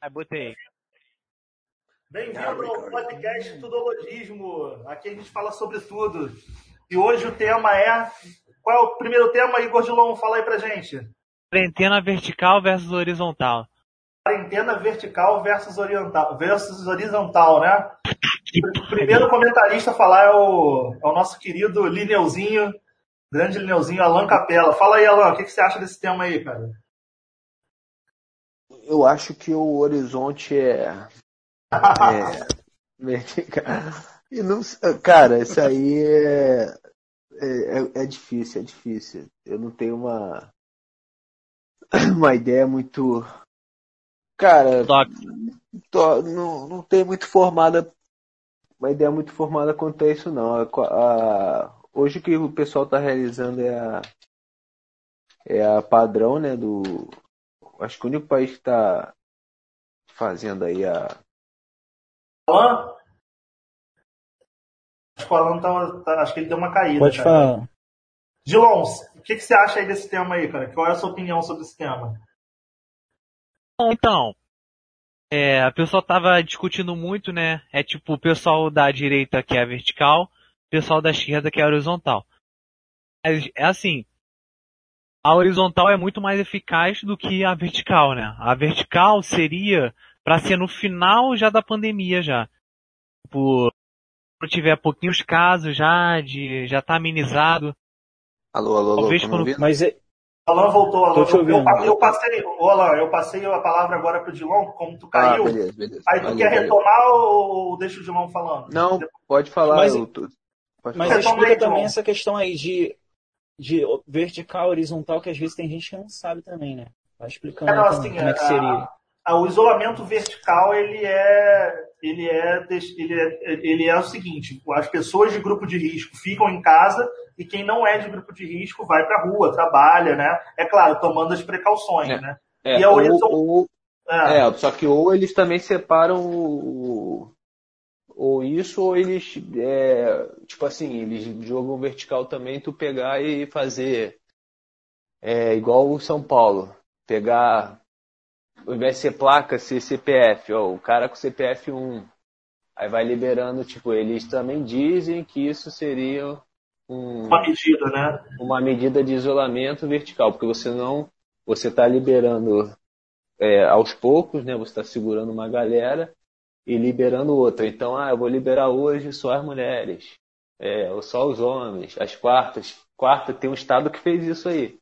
Aí botei. Bem-vindo ao podcast Tudologismo. Aqui a gente fala sobre tudo. E hoje o tema é. Qual é o primeiro tema, Igor Dilon? Fala aí pra gente. Quarentena vertical versus horizontal. Quarentena vertical versus oriental, versus horizontal, né? O primeiro comentarista a falar é o, é o nosso querido Lineuzinho, grande Lineuzinho, Alan Capela. Fala aí, Alan, o que, que você acha desse tema aí, cara? Eu acho que o horizonte é, é. E não, cara, isso aí é, é, é difícil, é difícil. Eu não tenho uma, uma ideia muito. Cara, tô, não, não tenho muito formada. Uma ideia muito formada quanto a isso, não. A, a, hoje o que o pessoal está realizando é a, é a padrão, né? Do. Acho que o único país que está fazendo aí a. Alan? Acho que o Alan tá, tá, acho que ele deu uma caída. Pode cara. falar. Dilon, o que, que você acha aí desse tema aí, cara? Qual é a sua opinião sobre esse tema? Então, é, a pessoa tava discutindo muito, né? É tipo o pessoal da direita que é vertical, o pessoal da esquerda que é horizontal. É, é assim, a horizontal é muito mais eficaz do que a vertical, né? A vertical seria para ser no final já da pandemia já. Tipo, quando tiver pouquinhos casos já, de, já tá amenizado. Alô, alô, alô. Talvez tá quando-? Mas é, Alan voltou, Alan. Tô te Eu, ouvindo. eu, eu passei, ô, Alan, eu passei a palavra agora pro Dilon, como tu Ah, caiu. beleza, beleza. aí tu Valeu, quer valeu. retomar ou deixa o Dilon falando? Não, pode falar. Mas- eu tô- pode mas falar. Também essa questão aí de, de vertical, horizontal, que às vezes tem gente que não sabe também, né? Vai explicando É, não, assim, como, como é que a- seria. Ah, o isolamento vertical ele é ele é ele é ele é o seguinte as pessoas de grupo de risco ficam em casa e quem não é de grupo de risco vai para rua trabalha né é claro tomando as precauções É. né É, e a ou- horizon- ou- É, É, só que ou eles também separam o, ou isso, ou eles, é, tipo assim, eles jogam vertical também, tu pegar e fazer é, igual o São Paulo, pegar, ao invés de ser placa, ser CPF, ó, o cara com CPF 1, aí vai liberando, tipo, eles também dizem que isso seria um, uma medida né? uma medida de isolamento vertical, porque você não, você está liberando é, aos poucos, né? Você está segurando uma galera e liberando outra. Então, ah, eu vou liberar hoje só as mulheres, é, ou só os homens, as quartas. Quarta tem um estado que fez isso aí.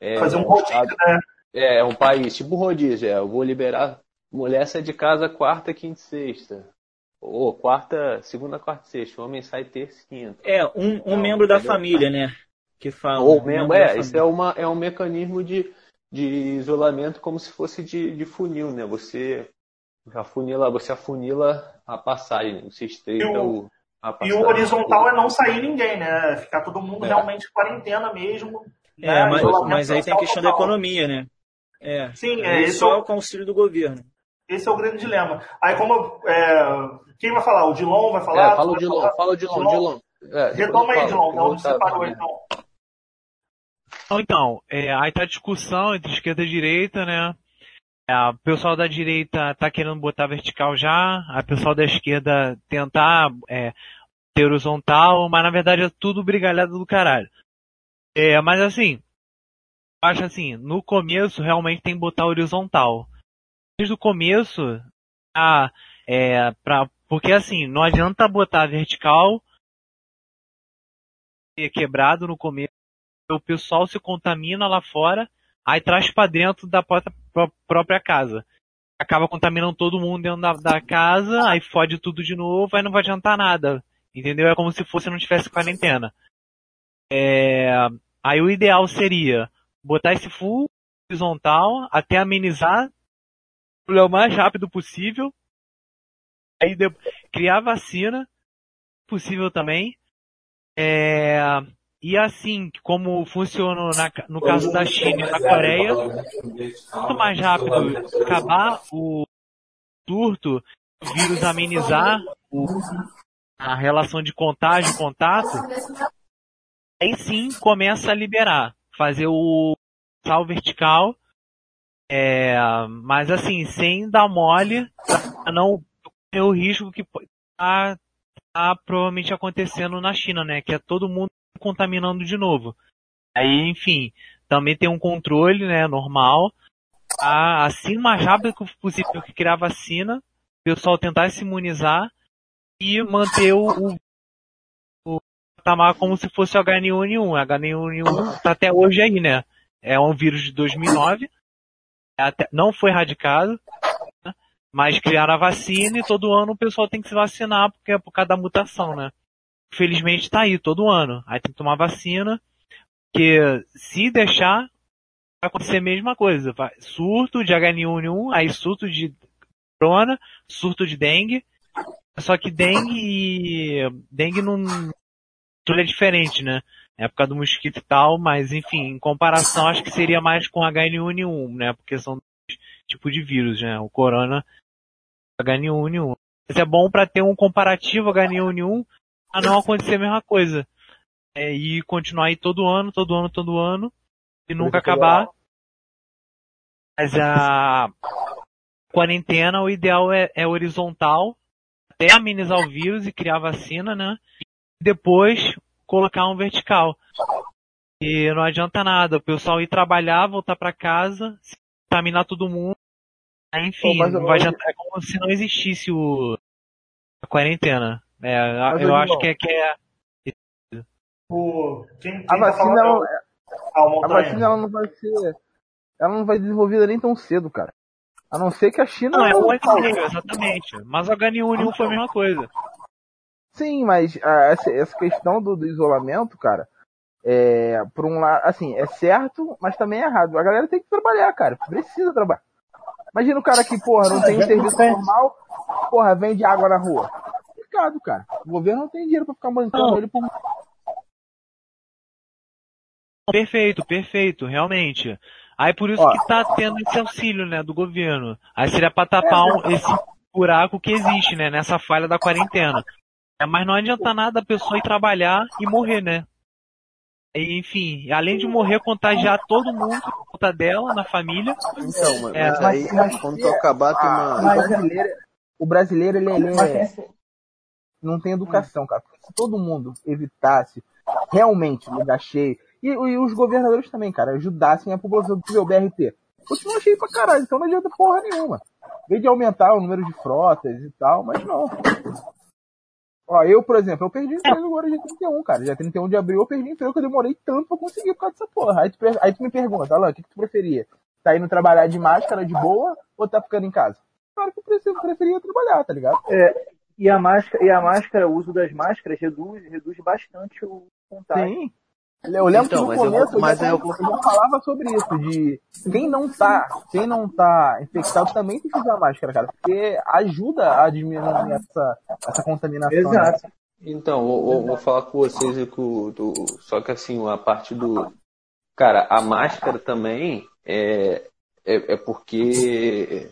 É, fazer um um rodízio estado- né é, é um país tipo rodízio. É, eu vou liberar mulher sai de casa quarta, quinta e sexta. Ou quarta, segunda, quarta e sexta. O homem sai terça e quinta. É, um, um Não, membro da entendeu? família, né? Que fala. Ou um membro da é, isso é, uma, é um mecanismo de, de isolamento como se fosse de, de funil, né? Você afunila, você afunila a passagem, você estreita E o- o, a e o horizontal é não sair ninguém né ficar todo mundo É. realmente em quarentena mesmo É, né? mas, mas aí tem a questão da total. economia, né? É. sim é esse é só o- o auxílio do governo. esse é o grande dilema aí como é, quem vai falar o Dilon vai falar É, fala o Dilon, falar? fala o Dilon, Dilon. Dilon. É, retoma aí Dilon de onde você parou então Então, então é, aí tá a discussão entre esquerda e direita, né? É, o pessoal da direita tá querendo botar vertical já, a pessoal da esquerda tentar é, ter horizontal, mas na verdade é tudo brigalhado do caralho. É, mas assim, acho assim, no começo realmente tem que botar horizontal. Desde o começo, a, é, pra, porque assim, não adianta botar vertical quebrado no começo o pessoal se contamina lá fora, aí traz pra dentro da própria, pró- própria casa. Acaba contaminando todo mundo dentro da, da casa, aí fode tudo de novo, aí não vai adiantar nada. Entendeu? É como se fosse não tivesse quarentena. É, aí o ideal seria botar esse full horizontal até amenizar o mais rápido possível. Aí de- criar vacina, possível também. É, e assim, como funciona na- no caso da China e da Coreia, quanto mais rápido acabar o surto, o vírus amenizar o- a relação de contágio e contato, aí sim começa a liberar, fazer o sal vertical É, mas assim, sem dar mole, não ter o risco que tá, tá provavelmente acontecendo na China, né? Que é todo mundo contaminando de novo. Aí, enfim, também tem um controle, né, normal. A, assim, mais rápido que possível que criar vacina, o pessoal tentar se imunizar e manter o, o, patamar como se fosse o H1N1. H1N1 tá até hoje aí, né? É um vírus de 2009, até, não foi erradicado, né? mas criaram a vacina e todo ano o pessoal tem que se vacinar porque é por causa da mutação, né? Felizmente tá aí todo ano. Aí tem que tomar vacina, que se deixar vai acontecer a mesma coisa. Vai, surto de H1N1, aí surto de corona, surto de dengue. Só que dengue dengue não tudo é diferente, né? É por causa do mosquito e tal, mas enfim, em comparação acho que seria mais com H1N1, né? Porque são dois tipos de vírus, né? O corona H1N1. Mas é bom para ter um comparativo H1N1 a não acontecer a mesma coisa. É, e continuar aí todo ano, todo ano, todo ano, e nunca acabar. Mas a quarentena, o ideal é, é horizontal, até amenizar o vírus e criar vacina, né? E depois colocar um vertical. E não adianta nada, o pessoal ir trabalhar, voltar para casa, contaminar todo mundo. Enfim, não vai adiantar, é como se não existisse o, a quarentena. É, eu acho que é, que é. O, quem, quem A tá vacina, é ela, o- o a vacina ela não vai ser. Ela não vai ser desenvolvida nem tão cedo, cara. A não ser que a China. Não, é e meio, exatamente. Mas o H1N1 foi a mesma coisa. Sim, mas ah, essa, essa questão do, do isolamento, cara, é, por um lado, assim, é certo, mas também é errado. A galera tem que trabalhar, cara. Precisa trabalhar. Imagina o cara que, porra, não tem um serviço normal, porra, vende água na rua. Complicado, cara. O governo não tem dinheiro pra ficar bancando Não. ele por. Perfeito, perfeito, realmente. Aí por isso Ó. que tá tendo esse auxílio, né, do governo. Aí seria pra tapar um- esse buraco que existe, né, nessa falha da quarentena. É, mas não adianta nada a pessoa ir trabalhar e morrer, né? E, enfim, além de morrer, contagiar todo mundo por conta dela, na família. Então, mas, É, mas aí, mas- quando tu acabar, tem Ah, uma. o brasileiro, o brasileiro ele, ele é- não tem educação, cara. Porque se todo mundo evitasse realmente lugar cheio, e, e os governadores também, cara, ajudassem a população do BRT. Continua cheio pra caralho, então não adianta porra nenhuma. Vez de aumentar o número de frotas e tal, mas não. Ó, eu, por exemplo, eu perdi emprego agora dia 31, cara. Dia 31 de abril eu perdi emprego que eu demorei tanto pra conseguir por causa dessa porra. Aí tu, aí tu me pergunta, Alan, o que, que tu preferia? Tá indo trabalhar de máscara de boa ou tá ficando em casa? Claro que eu preferia trabalhar, tá ligado? E a máscara, e a máscara, o uso das máscaras reduz, reduz bastante o contágio. Sim. Eu lembro Então, que no eu- começo eu, mas já, eu- eu já falava sobre isso, de quem não tá, quem não tá infectado também tem que usar máscara, cara, porque ajuda a diminuir essa, essa contaminação. né? Exato. Então, vou, vou- vou falar com vocês e com, do, só que assim, a parte do. Cara, a máscara também é, é, é porque.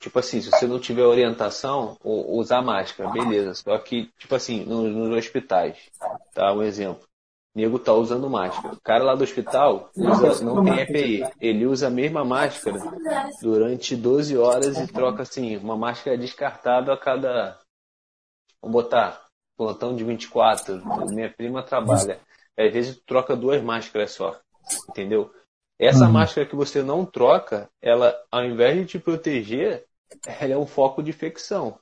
Tipo assim, se você não tiver orientação, usar máscara, beleza. Só que, tipo assim, no- nos hospitais, tá? Um exemplo. O nego tá usando máscara. O cara lá do hospital usa, não tem EPI. Ele usa a mesma máscara durante 12 horas e troca assim, uma máscara descartável a cada. Vamos botar, plantão de 24. Minha prima trabalha. Às vezes troca duas máscaras só. Entendeu? Essa máscara que você não troca, ela, ao invés de te proteger, ela é um foco de infecção.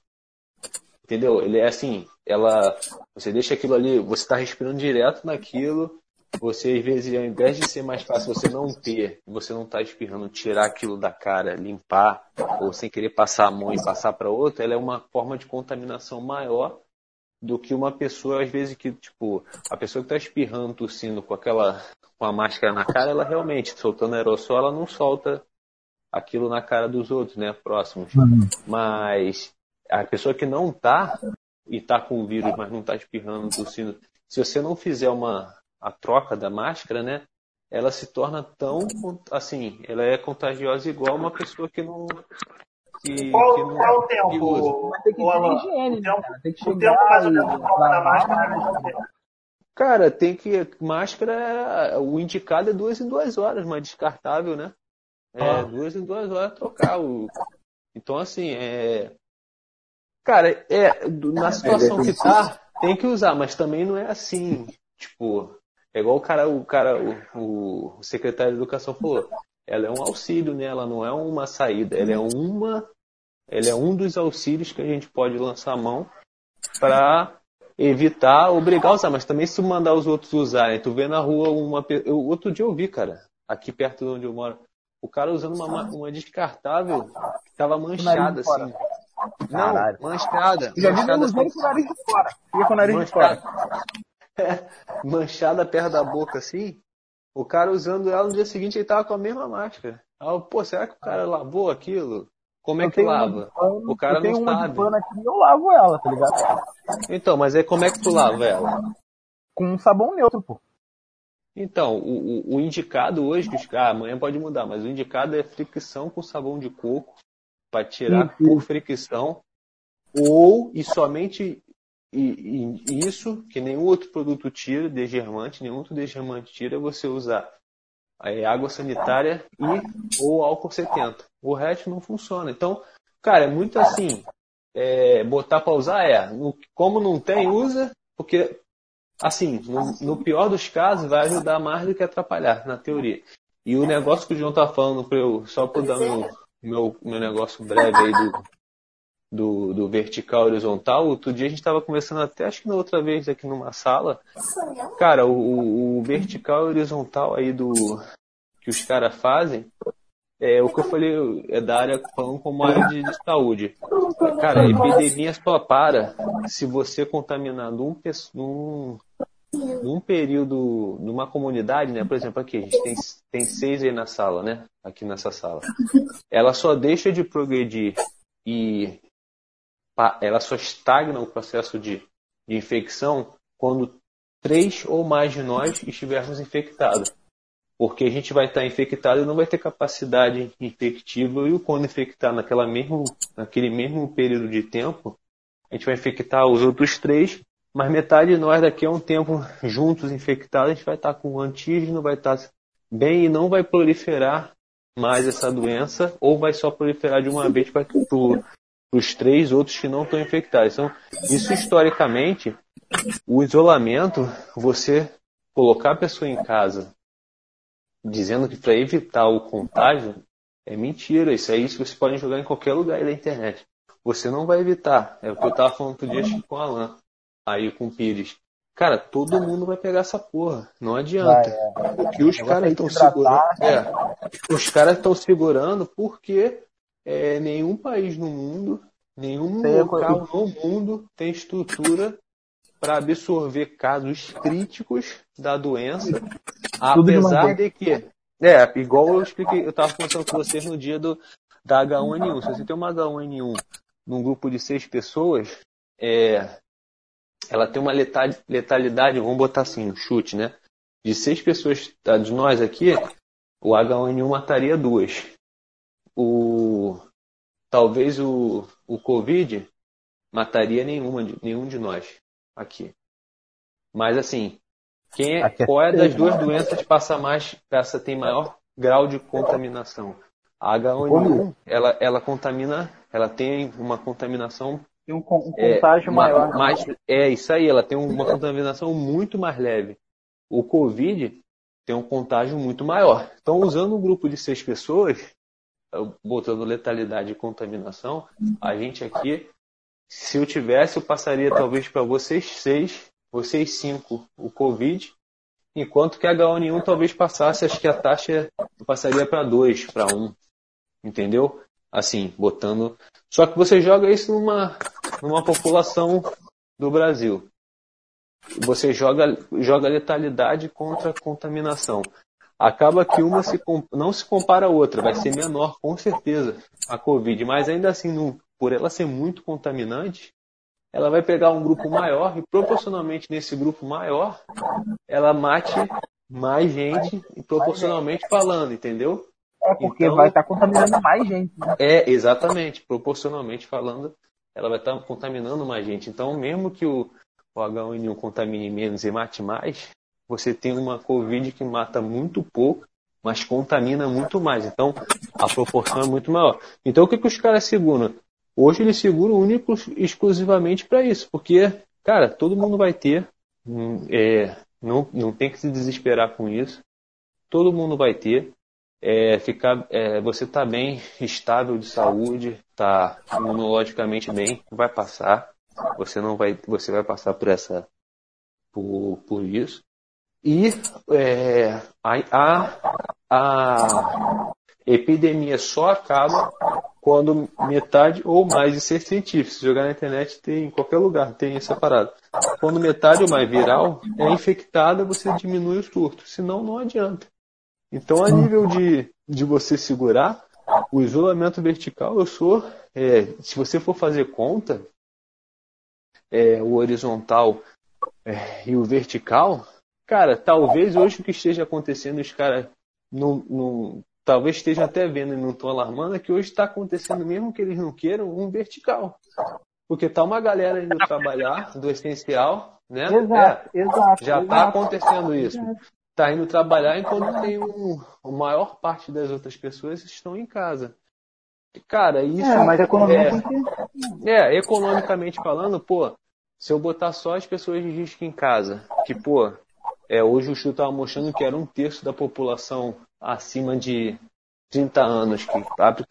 Entendeu? Ele é assim, ela. Você deixa aquilo ali, você está respirando direto naquilo. Você, às vezes, ao invés de ser mais fácil você não ter, você não tá espirrando, tirar aquilo da cara, limpar, ou sem querer passar a mão e passar para outra, ela é uma forma de contaminação maior do que uma pessoa, às vezes, que, tipo, a pessoa que tá espirrando, tossindo com aquela, com a máscara na cara, ela realmente, soltando aerossol, ela não solta aquilo na cara dos outros, né, próximos. Mas a pessoa que não tá, e tá com o vírus, mas não tá espirrando, tossindo, se você não fizer uma, a troca da máscara, né, ela se torna tão, assim, ela é contagiosa igual uma pessoa que não... Que, Qual, que não qual é o que usa. tempo, Mas tem que o ter higiene, O né? Tem que o chegar tempo mais ou menos da máscara é tempo? Cara, tem que. Máscara, o indicado é duas em duas horas, mas descartável, né? É, duas em duas horas trocar o. Então, assim, é. Cara, é, na situação que tá, tem que usar, mas também não é assim. Tipo, é igual o cara, o cara, o, o- secretário de educação falou. Ela é um auxílio, né? Ela não é uma saída, ela é uma. Ela é um dos auxílios que a gente pode lançar a mão para evitar obrigar a usar, mas também se tu mandar os outros usarem, tu vê na rua uma. Eu, outro dia eu vi, cara, aqui perto de onde eu moro, o cara usando uma, ma- uma descartável que tava manchada, assim. Caralho. Não, manchada. Eu já vi manchada, com o nariz de fora. Fica com o nariz de fora. manchada, manchada perto da boca, assim. O cara usando ela no dia seguinte, ele tava com a mesma máscara. Aí eu, pô, será que o cara lavou aquilo? Como é Eu que lava? pano, O cara eu não sabe. pano aqui eu lavo ela, tá ligado? Então, mas aí como é que tu lava ela? Com um sabão neutro, pô. Então, o, o- o indicado hoje, que os ah, amanhã pode mudar, mas o indicado é fricção com sabão de coco para tirar por fricção, ou e somente e, e isso, que nenhum outro produto tira, desgermante, nenhum outro desgermante tira, você usar é, água sanitária e ou álcool 70. O resto não funciona. Então, cara, é muito assim, é, botar para usar é, como não tem, usa, porque assim, no, no pior dos casos, vai ajudar mais do que atrapalhar, na teoria. E o negócio que o João tá falando, pra eu, só para dar meu, meu, meu negócio breve aí do, do, do vertical horizontal, outro dia a gente estava conversando até, acho que na outra vez aqui numa sala, cara, o, o- o vertical horizontal aí do que os caras fazem, é o que eu falei, é da área, falando como área de, de saúde. Cara, a epidemia só para se você contaminar num, num, num período, numa comunidade, né? Por exemplo, aqui, a gente tem, tem seis aí na sala, né? Aqui nessa sala. Ela só deixa de progredir e ela só estagna o processo de, de infecção quando três ou mais de nós estivermos infectados. Porque a gente vai estar infectado e não vai ter capacidade infectiva e quando infectar naquela mesmo, naquele mesmo período de tempo, a gente vai infectar os outros três, mas metade de nós daqui a um tempo juntos infectados, a gente vai estar com antígeno, vai estar bem e não vai proliferar mais essa doença, ou vai só proliferar de uma vez para os três outros que não estão infectados. Então, isso historicamente, o isolamento, você colocar a pessoa em casa dizendo que para evitar o contágio é mentira. Isso aí você pode jogar em qualquer lugar aí da internet. Você não vai evitar. É o que eu tava falando outro dia que com o Alan, aí com o Pires. Cara, todo mundo vai pegar essa porra. Não adianta. O que os caras estão que hidratar. segurando. É, os caras estão segurando porque é, nenhum país no mundo, nenhum Tem a local no mundo tem estrutura para absorver casos críticos da doença, Tudo apesar de que é igual eu expliquei, eu estava conversando com vocês no dia do da H1N1. Se você tem uma H1N1 num grupo de seis pessoas, é, ela tem uma letal- letalidade, vamos botar assim, um chute, né? De seis pessoas, tá, de nós aqui, o H1N1 mataria duas. O, talvez o, o Covid mataria nenhuma, nenhum de nós aqui. Mas assim, quem é, é qual é das duas doenças passa mais, passa, tem maior grau de contaminação? A H1N1, ela, ela contamina, ela tem uma contaminação Tem um, um é, contágio ma- maior. né? mais, é isso aí, ela tem uma contaminação muito mais leve. O Covid tem um contágio muito maior. Então, usando um grupo de seis pessoas, eu- botando letalidade e contaminação, a gente aqui, se eu tivesse, eu passaria talvez para vocês seis, vocês cinco, o Covid, enquanto que a H1N1 talvez passasse, acho que a taxa passaria para dois, para um, entendeu? Assim, botando. Só que você joga isso numa, numa população do Brasil. Você joga, joga letalidade contra contaminação. Acaba que uma se, não se compara à outra, vai ser menor, com certeza, a Covid. Mas ainda assim, não- por ela ser muito contaminante, ela vai pegar um grupo maior e proporcionalmente nesse grupo maior, ela mate mais gente e proporcionalmente falando, entendeu? É porque Então- vai estar contaminando mais gente. Né? É, exatamente. Proporcionalmente falando, ela vai estar contaminando mais gente. Então, mesmo que o, o H1N1 contamine menos e mate mais, você tem uma Covid que mata muito pouco, mas contamina muito mais. Então, a proporção é muito maior. Então, o que, que os caras seguram? Hoje eles seguram único exclusivamente para isso, porque, cara, todo mundo vai ter, hum, é, não, não tem que se desesperar com isso, todo mundo vai ter, é, ficar, é, você está bem estável de saúde, está imunologicamente bem, vai passar, você não vai, você vai passar por essa, por, por isso. E é, a, a, a epidemia só acaba quando metade ou mais de ser científico. Se jogar na internet tem em qualquer lugar, tem essa parada. Quando metade ou mais viral é infectada, você diminui o surto. Senão não adianta. Então a nível de, de você segurar, o isolamento vertical, eu sou. É, se você for fazer conta, é, o horizontal é, e o vertical, cara, talvez hoje o que esteja acontecendo, os caras não, não, talvez estejam até vendo e não estão alarmando, é que hoje está acontecendo, mesmo que eles não queiram, um vertical. Porque tá uma galera indo trabalhar do essencial, né? Exato, é, exato. Já está acontecendo isso. Está indo trabalhar enquanto tem um, a maior parte das outras pessoas estão em casa. Cara, isso. É, mas a economia é, é, economicamente falando, pô, se eu botar só as pessoas de risco em casa, que, pô, é, hoje o estudo estava mostrando que era um terço da população acima de 30 anos, que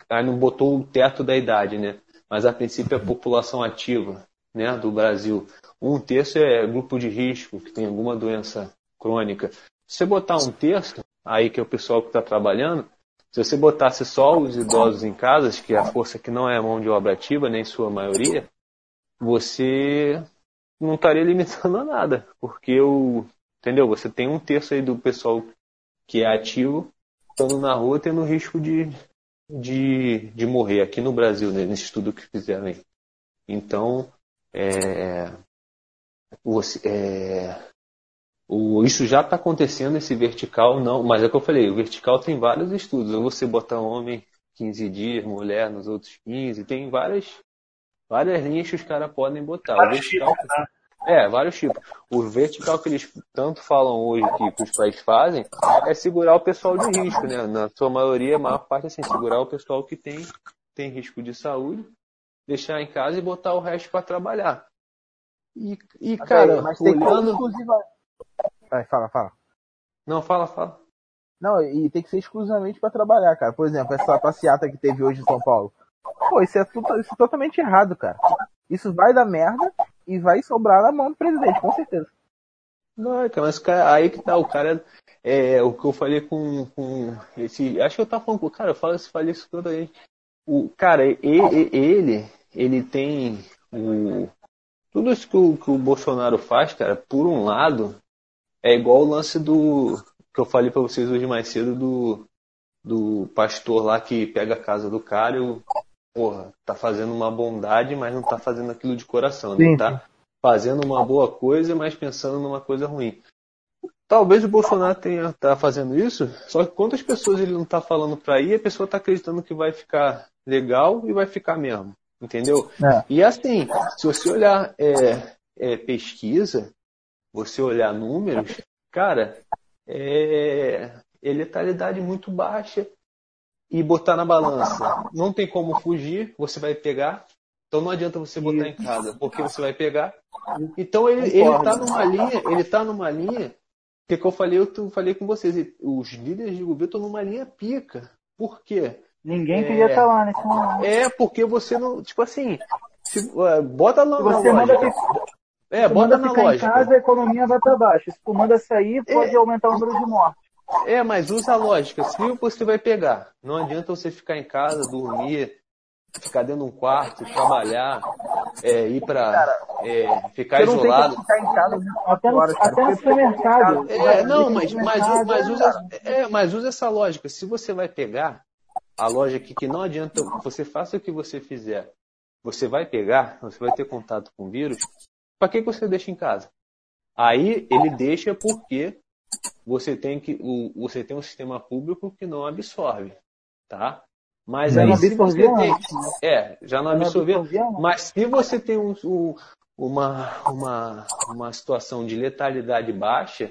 aí não botou o teto da idade, né? Mas a princípio é a população ativa né, do Brasil. Um terço é grupo de risco, que tem alguma doença crônica. Se você botar um terço, aí que é o pessoal que está trabalhando, se você botasse só os idosos em casas, que é a força que não é mão de obra ativa, nem sua maioria, você não estaria limitando a nada, porque o, entendeu? Você tem um terço aí do pessoal que é ativo estando na rua tendo risco de, de, de morrer aqui no Brasil, né, nesse estudo que fizeram aí. Então, é, você, é, o, isso já está acontecendo, esse vertical não, mas é o que eu falei, o vertical tem vários estudos. Você botar homem 15 dias, mulher nos outros 15, tem várias, várias linhas que os caras podem botar. O vertical, né? É, vários tipos. O vertical que eles tanto falam hoje que, que os países fazem é segurar o pessoal de risco, né? Na sua maioria, a maior parte é assim, segurar o pessoal que tem, tem risco de saúde, deixar em casa e botar o resto para trabalhar. E, e cara, mas tem olhando. exclusiva. Vai, fala, fala. Não, fala, fala. Não, e tem que ser exclusivamente pra trabalhar, cara. Por exemplo, essa passeata que teve hoje em São Paulo. Pô, isso é, tudo, isso é totalmente errado, cara. Isso vai dar merda e vai sobrar na mão do presidente, com certeza. Não, cara, mas aí que tá, o cara. É, o que eu falei com, com esse. Acho que eu tava falando com o cara, eu falo, falei isso toda aí. O, cara, ele, ele, ele tem o. Tudo isso que o, que o Bolsonaro faz, cara, por um lado, é igual o lance do. que eu falei pra vocês hoje mais cedo do. do pastor lá que pega a casa do cara e o. Porra, tá fazendo uma bondade, mas não tá fazendo aquilo de coração, né? Tá fazendo uma boa coisa, mas pensando numa coisa ruim. Talvez o Bolsonaro tenha tá fazendo isso, só que quantas pessoas ele não tá falando para ir, a pessoa tá acreditando que vai ficar legal e vai ficar mesmo, entendeu? É. E assim, se você olhar é, é, pesquisa, você olhar números, cara, é, é letalidade muito baixa e botar na balança. Não tem como fugir, você vai pegar. Então não adianta você botar em casa, porque você vai pegar. Então ele, ele tá numa linha, ele tá numa linha que, que eu falei, eu falei com vocês, os líderes de governo estão numa linha pica. Por quê? Ninguém É. queria estar lá nesse momento. É porque você não, tipo assim, se- é, bota na, na você manda, lógica. fi- É, bota manda na ficar em lógica. casa, a economia vai para baixo. Se tu manda sair, pode É. aumentar o número de mortes. É, mas usa a lógica. Se você vai pegar, não adianta você ficar em casa, dormir, ficar dentro de um quarto, trabalhar, é, ir pra é, ficar Você não tem isolado. ficar em casa Até no, horas, cara. até no supermercado. É, não, mas, mas, mas, usa, é, mas usa essa lógica. Se você vai pegar a lógica que não adianta, você faça o que você fizer, você vai pegar, você vai ter contato com o vírus, para que que você deixa em casa? Aí ele deixa porque você tem que o, você tem um sistema público que não absorve, tá? Mas Já aí não absorvia é, já não absorveu, absorvia mas se você tem um, um- uma, uma, uma situação de letalidade baixa,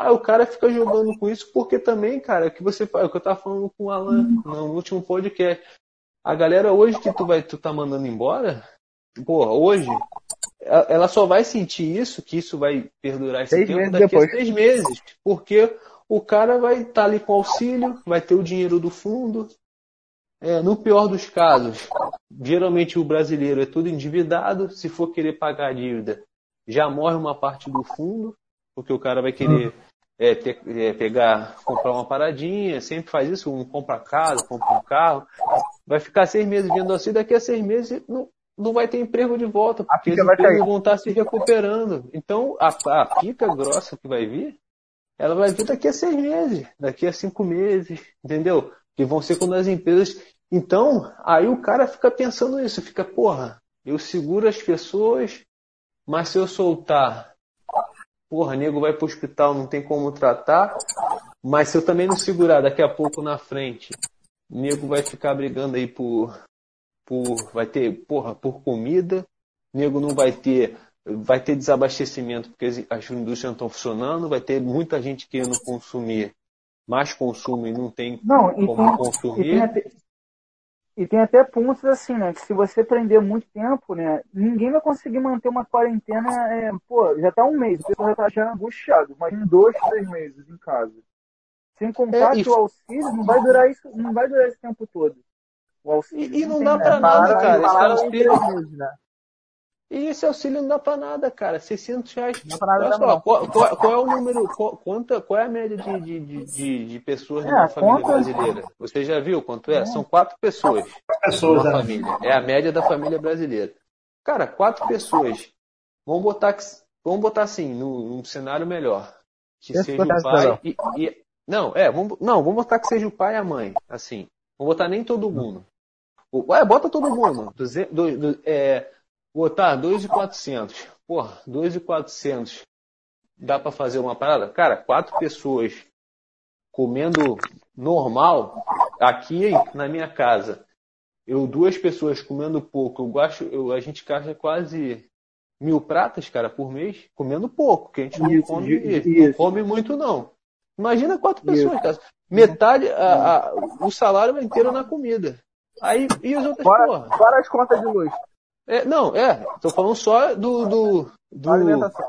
Aí o cara fica jogando com isso porque também, cara, é que você é o que eu tava falando com o Alan no último podcast. A galera hoje que tu vai, tu tá mandando embora, porra, hoje, ela só vai sentir isso, que isso vai perdurar esse Seis tempo meses daqui depois. a seis meses. Porque o cara vai estar ali com auxílio, vai ter o dinheiro do fundo. É, no pior dos casos, geralmente o brasileiro é tudo endividado. Se for querer pagar a dívida, já morre uma parte do fundo, porque o cara vai querer é, ter- é, pegar, comprar uma paradinha, sempre faz isso, um compra casa, compra um carro, vai ficar seis meses vendo assim, daqui a seis meses não, não vai ter emprego de volta, porque cair. vão estar se recuperando. Então a, a pica grossa que vai vir, ela vai vir daqui a seis meses, daqui a cinco meses, entendeu? Que vão ser quando as empresas. Então, aí o cara fica pensando nisso, fica, porra, eu seguro as pessoas, mas se eu soltar, porra, nego vai pro hospital, não tem como tratar, mas se eu também não segurar daqui a pouco na frente, nego vai ficar brigando aí por, por vai ter, porra, por comida, nego não vai ter, vai ter desabastecimento porque as, as indústrias não estão funcionando, vai ter muita gente querendo consumir mais consumo e não tem Não, e como tem, e, tem consumir. até, e tem até pontos assim, né? Que se você prender muito tempo, né? Ninguém vai conseguir manter uma quarentena. É, pô, já tá um mês, o pessoal já tá achando angustiado. Imagina dois, três meses em casa. Sem contar É, que o auxílio não vai durar isso, não vai durar esse tempo todo. O auxílio E, e não dá é, pra nada, para- cara. Esse auxílio, né? E esse auxílio não dá pra nada, cara. 600 reais. Não dá pra nada Olha só, não. qual, qual- qual é o número, qual, quanta, qual é a média de, de, de, de, de pessoas É, numa família conta- brasileira? Você já viu quanto é? São quatro pessoas pessoas, numa né? família. É a média da família brasileira. Cara, quatro pessoas. Vamos botar, que- vamos botar assim, num, num cenário melhor. Que Esse seja o pai não. e, e- Não, é, vamos, não, vamos botar que seja o pai e a mãe. Assim. Vamos botar nem todo mundo. Ué, bota todo mundo. Duze- do- do- é, botar 2,400. Porra, 2,400. Dá pra fazer uma parada? Cara, quatro pessoas comendo normal, aqui na minha casa, eu duas pessoas comendo pouco, eu gasto, eu, a gente gasta quase mil pratas, cara, por mês, comendo pouco, que a gente não Isso, come, isso. não come muito não. Imagina quatro pessoas, cara. Metade, a- a- o salário inteiro na comida. Aí, e as outras, Fora, porra? fora as contas de luz. É, não, é, tô falando só do, do, do Alimentação.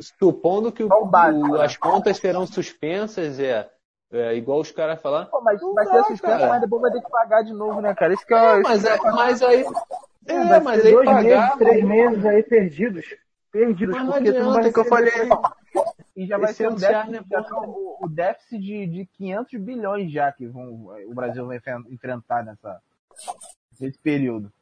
supondo que o- o básico, o- né? as contas serão suspensas, é, é igual os caras falaram. Pô, mas vai ser suspenso, cara. mas depois vai ter que pagar de novo, né, cara? Isso que é, É, mas, que é, mas aí. É, vai mas aí dois pagar. meses, três meses aí perdidos. Perdidos, Mas não porque tu não vai que eu falei. E já vai Esse ser um ano já, déficit, já tá o, o déficit de, de 500 bilhões já que vão, o Brasil vai enfren- enfrentar nessa, nesse período.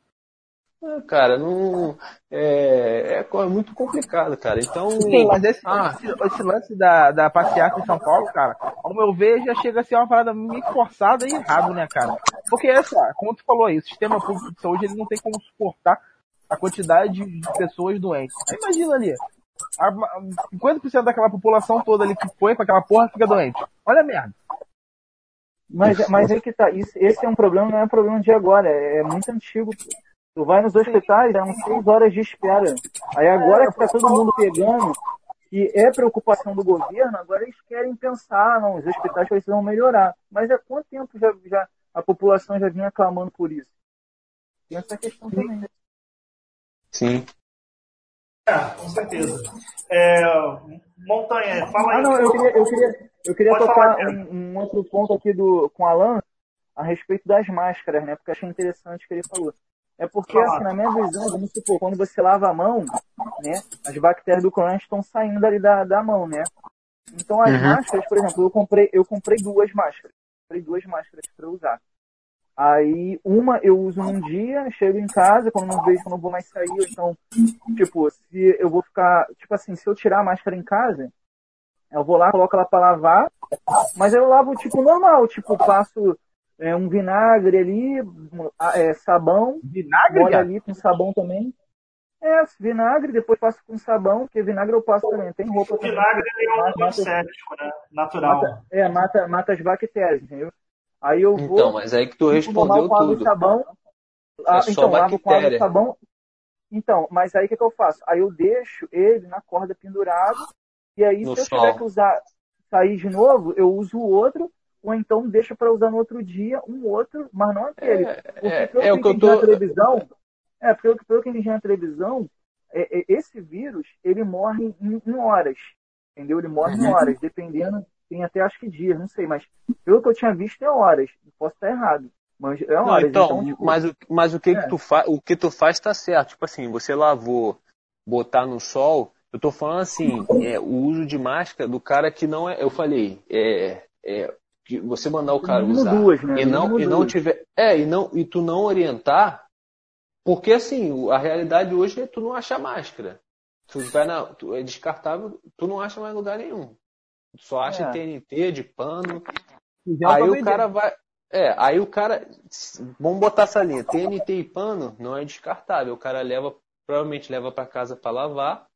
Ah, Cara, não. É, é é muito complicado, cara. Então. Sim, mas esse, Ah. esse, esse lance da, da passeata em São Paulo, cara, ao meu ver, já chega a ser uma parada meio forçada e errado, né, cara? Porque essa, como tu falou aí, o sistema público de saúde ele não tem como suportar a quantidade de, de pessoas doentes. Aí imagina ali, a, a, 50% daquela população toda ali que foi pra aquela porra fica doente. Olha a merda. Mas, mas aí que tá, isso, esse é um problema, não é um problema de agora, é, é muito antigo. Tu vai nos hospitais, é uns seis horas de espera. Aí agora que tá todo mundo pegando, e é preocupação do governo, agora eles querem pensar, não, os hospitais precisam melhorar. Mas há quanto tempo já, já a população já vinha clamando por isso? Tem essa questão também. Sim. É, com certeza. É, Montanha, fala Ah, aí. não, eu queria, eu queria, eu queria Pode tocar um, um outro ponto aqui do, com o Alan a respeito das máscaras, né? Porque eu achei interessante o que ele falou. É porque, Fala. assim, na minha visão, vamos supor, quando você lava a mão, né? As bactérias do corona estão saindo ali da, da mão, né? Então as Uhum. máscaras, por exemplo, eu comprei, eu comprei duas máscaras. Comprei duas máscaras para usar. Aí uma eu uso num dia, chego em casa, quando não vejo que eu não vou mais sair, então, tipo, se eu vou ficar, tipo assim, se eu tirar a máscara em casa, eu vou lá, coloco ela pra lavar, mas eu lavo tipo normal, tipo, passo é, um vinagre ali, é, sabão, Vinagre, molho ali com sabão também. É, vinagre, depois passo com sabão, porque vinagre eu passo também, tem roupa O também. vinagre ele é um antisséptico, né? Natural. Mata, é, mata, mata as bactérias, entendeu? Aí eu vou, Então, mas aí que tu respondeu com tudo. sabão. Ah, É só então, lavo com água e bactéria. sabão. Então, mas aí o que, que eu faço? Aí eu deixo ele na corda pendurado. E aí, No se eu sol. tiver que usar, sair de novo, eu uso o outro, ou então deixo para usar no outro dia um outro, mas não aquele. Porque é, pelo é o que eu entendi na tô. televisão, é, pelo, que- pelo que eu entendi na televisão, é, é, esse vírus, ele morre em, em horas, entendeu? Ele morre em Uhum. horas, dependendo, tem até acho que dias, não sei, mas pelo que eu tinha visto é horas, posso estar errado, mas é Não, horas. então, tipo, mas, o, mas o que, é. que tu faz, o que tu faz tá certo. Tipo assim, você lavou, botar no sol. Eu tô falando assim, é, o uso de máscara do cara que não é. Eu falei, é, é que você mandar o cara usar duas, né? e não mínimo e não duas. tiver, é e não e tu não orientar, porque assim a realidade hoje é tu não achar máscara. Tu vai na, tu, é descartável, tu não acha mais lugar nenhum. Só acha É. TNT de pano. Fizeram Aí o cara vai. É, aí o cara. Vamos botar essa linha. TNT e pano não é descartável. O cara leva, provavelmente leva para casa para lavar.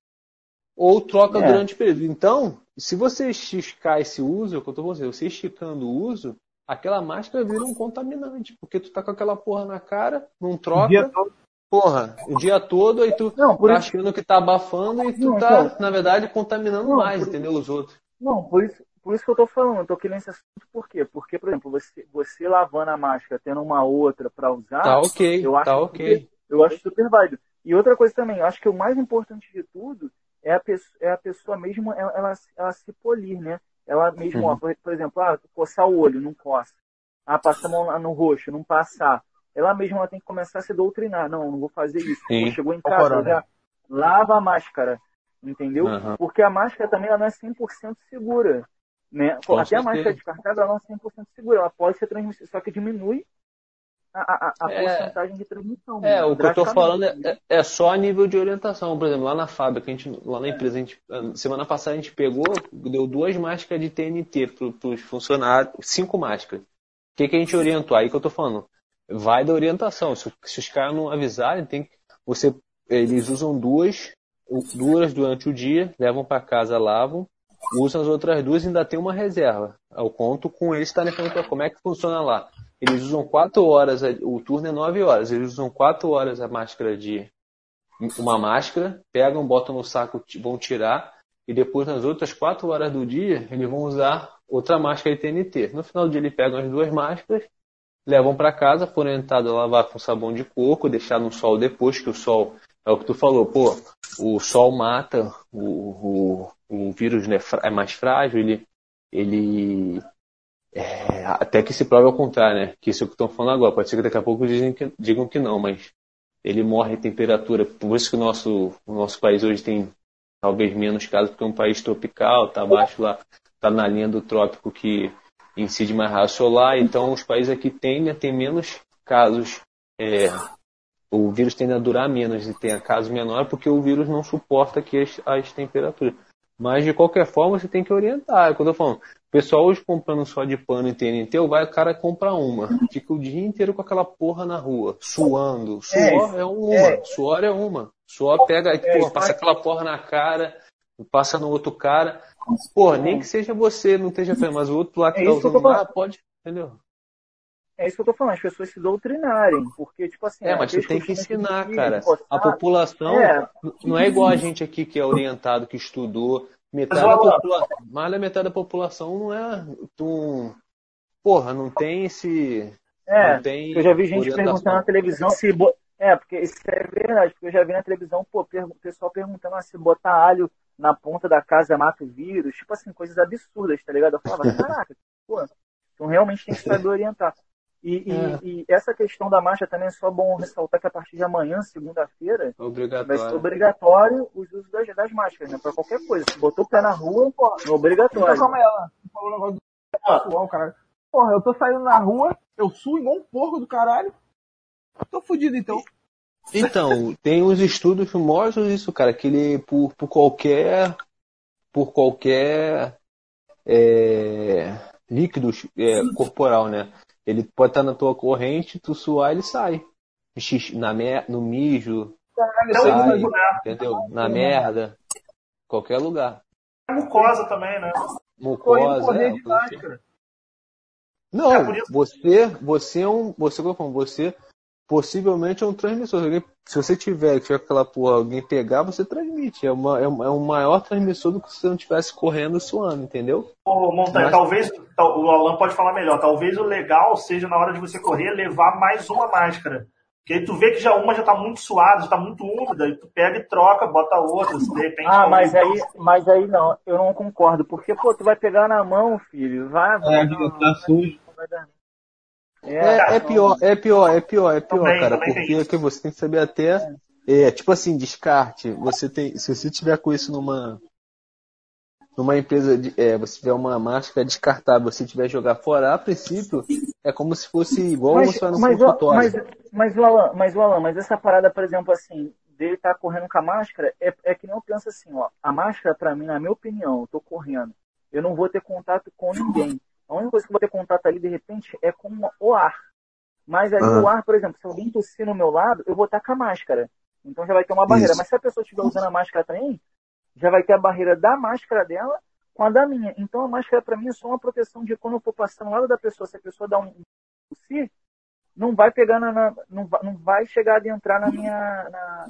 Ou troca É. durante o período. Então, se você esticar esse uso, é o que eu tô falando, você esticando o uso, aquela máscara vira um contaminante. Porque tu tá com aquela porra na cara, não O troca, dia todo. porra, o dia todo, aí tu Não, tá achando que tá abafando e tu Não, tá, então- na verdade, contaminando Não, mais, por- entendeu? Os outros. Não, por isso, por isso que eu tô falando, eu tô querendo esse assunto por quê? Porque, por exemplo, você, você lavando a máscara, tendo uma outra para usar, Tá ok, eu acho tá ok. eu acho super válido. E outra coisa também, eu acho que o mais importante de tudo é a pessoa, é a pessoa mesmo, ela, ela, ela se polir, né? Ela mesmo, Uhum. ó, por, por exemplo, ah, coçar o olho, não coça. Ah, passar a mão no rosto, não passar. Ela mesma ela tem que começar a se doutrinar. Não, não vou fazer isso. Sim. Chegou em casa, corona. já lava a máscara. Entendeu? Aham. Porque a máscara também ela não é 100% segura. Né? Com Até a certeza. máscara descartável ela não é 100% segura. Ela pode ser transmissível, só que diminui a, a, a É. porcentagem de transmissão. É, o que eu drasticamente. falando é, é- é só a nível de orientação. Por exemplo, lá na fábrica, a gente, lá na empresa, a gente, semana passada a gente pegou, deu duas máscaras de TNT para os funcionários, cinco máscaras. O que, que a gente orientou? Aí que eu tô falando. Vai da orientação. Se, se os caras não avisarem, tem que. Você, eles usam duas, duas durante o dia, levam para casa, lavam, usam as outras duas e ainda tem uma reserva. Eu conto com eles estarem falando como é que funciona lá. Eles usam quatro horas, o turno é nove horas, eles usam quatro horas a máscara de. Uma máscara, pegam, botam no saco, vão tirar, e depois nas outras quatro horas do dia, eles vão usar outra máscara de TNT. No final do dia, eles pegam as duas máscaras, levam para casa, foram orientados a lavar com sabão de coco, deixar no sol depois, que o sol, é o que tu falou, pô, o sol mata, o, o, o vírus né, é mais frágil, ele, ele é, até que se prove ao contrário, né? Que isso é o que estão falando agora. Pode ser que daqui a pouco que, digam que não, mas ele morre em temperatura. Por isso que o nosso, o nosso país hoje tem talvez menos casos, porque é um país tropical, tá abaixo lá, tá na linha do trópico que incide mais raio solar. Então os países aqui tendem a ter menos casos. é, o vírus tende a durar menos e tem casos menores porque o vírus não suporta aqui as, as temperaturas. Mas de qualquer forma você tem que orientar. É o que eu tô falando. O pessoal hoje comprando só de pano e TNT, vai o cara compra uma. Fica o dia inteiro com aquela porra na rua, suando. Suor é, uma, é. suor é uma. Suor pega, aí, É, porra, passa aquela porra na cara, passa no outro cara. Porra, nem que seja você, não esteja fazendo, mas o outro lá que É tá que usando tô lá, pode, entendeu? É isso que eu tô falando, as pessoas se doutrinarem. Porque, tipo assim. É, mas aqueles tem que ensinar, vestir, cara. A população É. não é igual a gente aqui que é orientado, que estudou. Metade Mas, da população, mais da metade da população não é. Um, porra, não tem esse. É, não tem eu já vi gente perguntando na televisão se. bo- É, porque isso é verdade, porque eu já vi na televisão, pô, per- o pessoal perguntando ah, se botar alho na ponta da casa mata o vírus, tipo assim, coisas absurdas, tá ligado? Eu falava, caraca, pô, então realmente tem que saber orientar. E, e- É. e essa questão da marcha também é só bom ressaltar que a partir de amanhã, segunda-feira, vai ser Obrigatório. os usos das, das máscaras, né? Pra qualquer coisa. Se botou o pé na rua, é Então, obrigatório. calma aí, ela falou um negócio do suor, cara. Porra, eu tô saindo na rua, eu suo igual um porco do caralho. Tô fudido então. Então, tem uns estudos que mostram isso, cara, que ele por, por qualquer por qualquer é, líquido é, corporal, né? Ele pode estar na tua corrente, tu suar, ele sai. Na mer no mijo, Caralho, sai, né? entendeu? Na merda, qualquer lugar. A mucosa também, né? Mucosa, é, de máscara. Não, É, você, você é um, você, como eu falo, você possivelmente é um transmissor. Se, alguém- se você tiver, tiver aquela porra, alguém pegar, você transmite. É, uma, é, um- é um maior transmissor do que se você não estivesse correndo suando, entendeu? Ô, Montanha, Mas- talvez, tal- o Alan pode falar melhor, talvez o legal seja na hora de você correr levar mais uma máscara. Porque aí tu vê que já uma já tá muito suada, já tá muito úmida, e tu pega e troca, bota outra, se de repente... Ah, mas aí, mas aí não, eu não concordo. Porque, pô, tu vai pegar na mão, filho. Vai, vai. É, que tá sujo. É, é pior, é pior, é pior, é pior, Também, cara. também Porque isso. que você tem que saber até. É, tipo assim, descarte. Você tem. Se você tiver com isso numa. Numa empresa, de, é, você tiver uma máscara descartável, você tiver jogar fora, a princípio, é como se fosse igual Mas, você vai no mas, o- consultório. mas, mas, o Alan, mas o Alan, mas essa parada, por exemplo, assim, dele tá correndo com a máscara, é, é que nem eu penso assim, ó, a máscara, pra mim, na minha opinião, eu tô correndo, eu não vou ter contato com ninguém. A única coisa que eu vou ter contato ali, de repente, é com o ar. Mas ali Ah. o ar, por exemplo, se alguém tossir no meu lado, eu vou estar com a máscara. Então já vai ter uma barreira. Isso. Mas se a pessoa estiver usando a máscara também, já vai ter a barreira da máscara dela com a da minha. Então a máscara pra mim é só uma proteção de quando eu for passando lado da pessoa, se a pessoa dá um tossir, não vai pegar na, na- não, vai, não vai chegar a adentrar na minha na,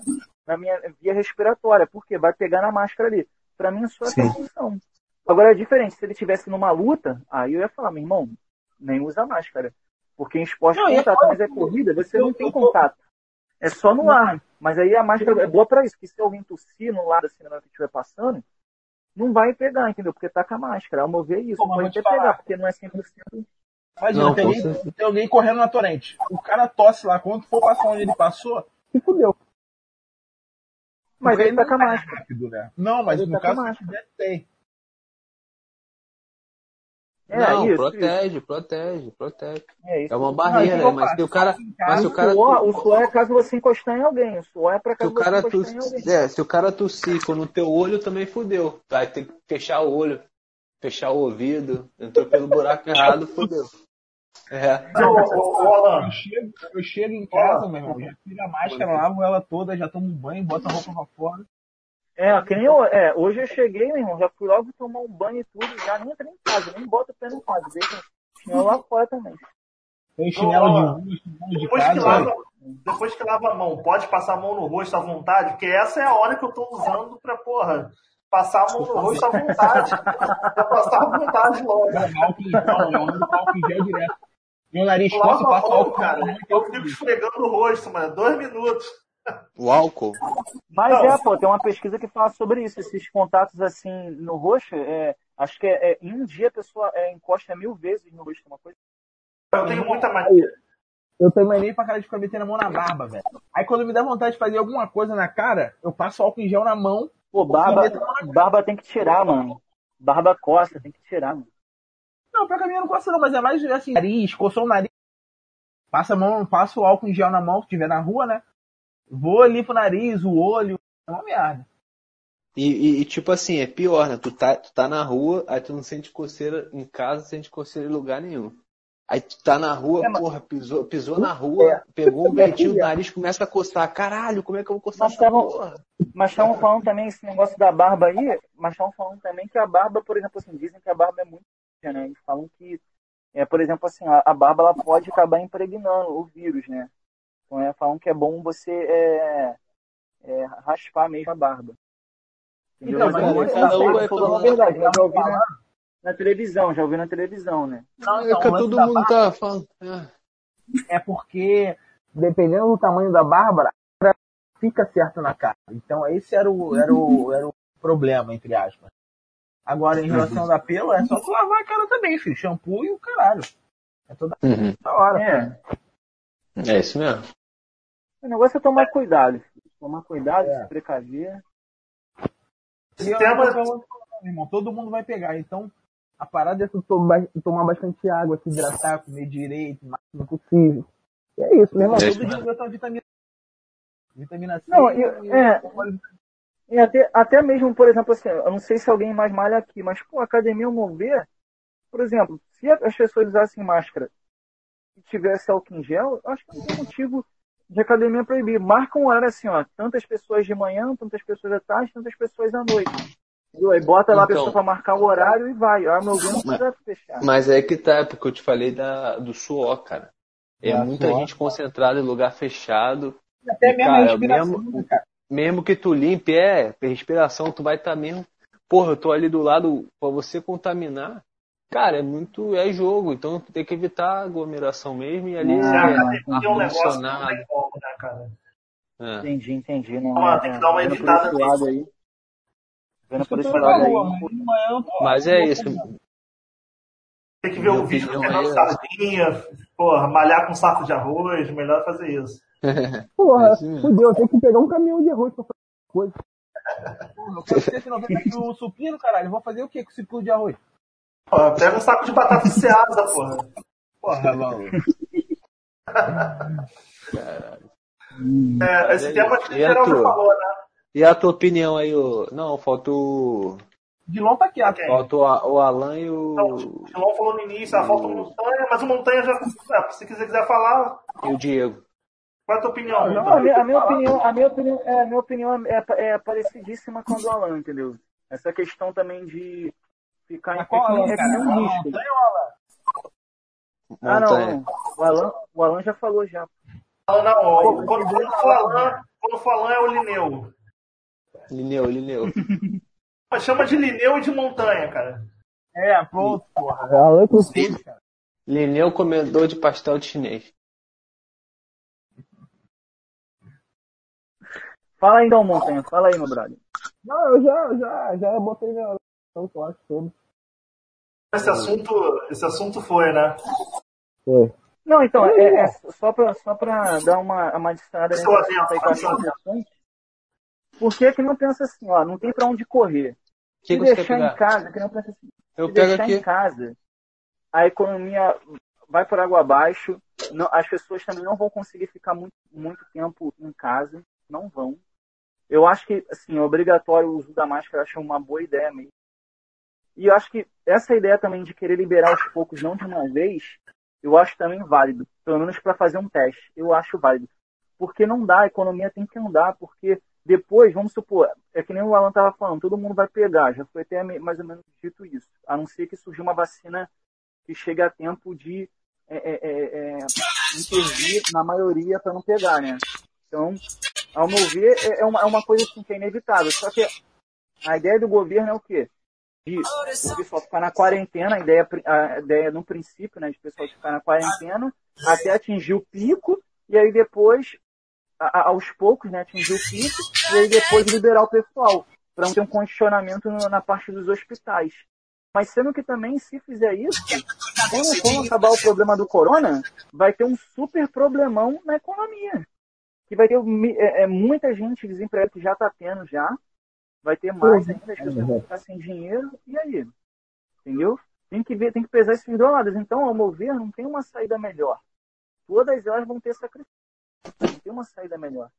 na minha via respiratória, porque vai pegar na máscara ali. Pra mim é só essa função. Agora é diferente, se ele estivesse numa luta, aí eu ia falar, meu irmão, nem usa máscara. Porque em esporte Não, de é contato, claro, mas é corrida, você eu- não tem eu contato. É só no ar. Mas aí a máscara é boa pra isso, que se alguém tossir no lado assim na hora que estiver passando, não vai pegar, entendeu? Porque tá com a máscara. Ao meu ver isso, Pô, mas pode até pegar, porque não é 100%. Imagina, Não, tem, alguém, tem alguém correndo na torrente. O cara tosse lá, quando for passar onde ele passou, se fudeu. Mas Porque ele tá com a é máscara. rápido, né? Não, mas Ele no tá com caso tem. É, não, isso, protege, protege, protege. É, isso. É uma Não, barreira, o que eu mas se o cara. Mas se o cara. suor, o suor é caso você encostar em alguém. O suor é pra caso você encostar em alguém. tossir, é, se o cara tossir no teu olho, também fudeu. Vai ter que fechar o olho, fechar o ouvido, entrou pelo buraco errado, fudeu. É. Não, Eu chego, eu chego em casa, meu irmão, já tiro a máscara, lavo ela toda, já tomo um banho, boto a roupa pra fora. É, que nem eu, é, hoje eu cheguei, meu irmão, já fui logo tomar um banho e tudo, já nem entrei em casa, nem boto o pé no quadro, deixa o chinelo lá fora também. Tem chinelo de Ó, rua, chinelo de depois que, casa. lava, depois que lava a mão, pode passar a mão no rosto à vontade, porque essa é a hora que eu tô usando pra, porra, passar a mão no rosto à vontade. pra passar à vontade logo. gel, eu nariz mão, álcool cara. cara. Eu fico esfregando o rosto, mano. Dois minutos. O álcool. Mas Não. é, pô, tem uma pesquisa que fala sobre isso, esses contatos assim no rosto, é, acho que é, é, em um dia a pessoa é, encosta mil vezes no rosto, uma coisa. Eu tenho muita mania. Eu tenho mania pra cara de ficar metendo a mão na barba, velho. Aí quando me dá vontade de fazer alguma coisa na cara, eu passo álcool em gel na mão. Pô, barba, barba tem que tirar, mano. Barba costa, tem que tirar, mano. Não, pra caminhar não coça não, mas é mais assim, nariz, coçou o nariz. Passa a mão, passo o álcool em gel na mão, se tiver na rua, né? Vou ali pro nariz, o olho. É uma merda. E, e- e, tipo assim, é pior, né? Tu tá, tu tá na rua, aí tu não sente coceira em casa, não sente coceira em lugar nenhum. Aí tu tá na rua, É, mas- porra, pisou, pisou na rua, pegou um ventinho, o nariz começa a coçar. Caralho, como é que eu vou coçar Mas essa tavam- porra? Mas estavam falando também esse negócio da barba aí, mas estavam falando também que a barba, por exemplo, assim, dizem que a barba é muito né? Eles falam que, é, por exemplo, assim, a, a barba ela pode acabar impregnando o vírus, né? Então é, falam que é bom você é, é, raspar mesmo a barba. Entendeu? Então, mas mas não cada um é um. na verdade, já ouvi na, na televisão, já ouvi na televisão, né? Não, É que o lance todo mundo barba tá falando. é. É porque, dependendo do tamanho da Bárbara, ela fica certo na cara. Então esse era o, era o, era o problema, entre aspas. Agora, em relação da pelo, é só tu lavar a cara também, filho. Shampoo e o caralho. É toda Uhum. hora. É. É isso mesmo. O negócio é tomar cuidado. filho. Tomar cuidado, É. se precaver. Eu Sistema- irmão, todo mundo vai pegar. Então, a parada é tu tomar, bastante água, se hidratar, comer direito, o máximo possível. E é isso, meu irmão. É Todo dia mesmo. botar vitamina Vitamina C. Não, eu- e- é. E até, até mesmo, por exemplo, assim, eu não sei se alguém mais malha aqui, mas, pô, a academia, meu ver, por exemplo, se as pessoas usassem máscara tivesse álcool em gel, eu acho que não tem motivo de academia proibir. Marca um horário assim, ó, tantas pessoas de manhã, tantas pessoas à tarde, tantas pessoas à noite. Entendeu? Aí bota lá a Então. pessoa pra marcar o horário e vai. Ao meu ver, não fechar. Mas é que tá, é porque eu te falei da, do suor, cara. É É, muita nossa. gente concentrada em lugar fechado. Até E, mesmo a cara, respiração, mesmo- né, cara? Mesmo que tu limpe, é, respiração, tu vai estar mesmo. Porra, eu tô ali do lado pra você contaminar. Cara, é muito. É jogo, então tem que evitar aglomeração mesmo e ali Não, Se a é academia é um negócio que tem né, cara? É. Entendi, entendi. Não, Ah, é, tem que dar uma evitada esse nisso. lado aí. Vendo por esse lado aí. mas é isso. Tem que ver o vídeo do Fernando é. Sardinha, porra, malhar com saco de arroz, melhor fazer isso. Porra, É fudeu, eu tenho que pegar um caminhão de arroz pra fazer coisa. Porra, eu quero 190 quilos supino, caralho. Vou fazer o que com esse quilo de arroz? Porra, pega um saco de batata ceada, porra. Porra. É, esse é tema isso. acho que o E a Geraldo tua? falou, né? E a tua opinião aí, ô... Não, falta o. Dilon tá quieto. Ok. Falta o, o Alan e o. O João falou no início, ah, falta o Montanha, mas o Montanha já. ah, se quiser, quiser falar, e o Diego. qual é a tua opinião? Não, Não, a minha, a minha opinião, a minha opinião, é, a minha opinião é, é parecidíssima com a do Alan, entendeu? Essa questão também de ficar em qual é é cara? um Não, risco. Montanha ou Alan? Ah, não. O Alan, o Alan já falou já. Não, não, quando, quando quando for Alan é o Lineu. Lineu, Lineu. Chama de Lineu e de Montanha, cara. É, pronto, porra. Alan com cara. Lineu comedor de pastel de chinês. Fala aí então, Montanha. Fala aí, meu brother. Não, eu já, já, já botei minha então, eu acho todo. Esse assunto, esse assunto foi, né? Foi. Não, então, é, é só pra, só pra dar uma, uma distrada interessante. Por que que não pensa assim, ó, não tem pra onde correr? Que, Se que deixar em casa, que não pensa assim, Eu se pego deixar aqui. em casa, a economia vai por água abaixo, não- as pessoas também não vão conseguir ficar muito, muito tempo em casa, não vão. Eu acho que, assim, é obrigatório o uso da máscara, eu acho uma boa ideia mesmo. E eu acho que essa ideia também de querer liberar aos poucos, não de uma vez, eu acho também válido. Pelo menos para fazer um teste. Eu acho válido. Porque não dá, a economia tem que andar, porque depois, vamos supor, é que nem o Alan estava falando, todo mundo vai pegar, já foi até mais ou menos dito isso. A não ser que surja uma vacina que chegue a tempo de é, é, é, é, intervir na maioria para não pegar, né? Então, ao meu ver, é- é uma, é uma coisa assim, que é inevitável. Só que a ideia do governo é o quê? De o pessoal ficar na quarentena, a ideia, a ideia no princípio, né, de pessoal ficar na quarentena até atingir o pico, e aí depois, a- aos poucos, né, atingir o pico, e aí depois liberar o pessoal, para não ter um condicionamento na parte dos hospitais. Mas sendo que também, se fizer isso, quando, quando acabar o problema do corona, vai ter um super problemão na economia. Que vai ter é, é, muita gente desempregada que já está tendo já. Vai ter mais ainda, as pessoas vão ficar sem dinheiro. E aí? Entendeu? Tem que ver, tem que pesar esses dois lados. Então, ao meu ver, não tem uma saída melhor. Todas elas vão ter sacrifício. Não tem uma saída melhor.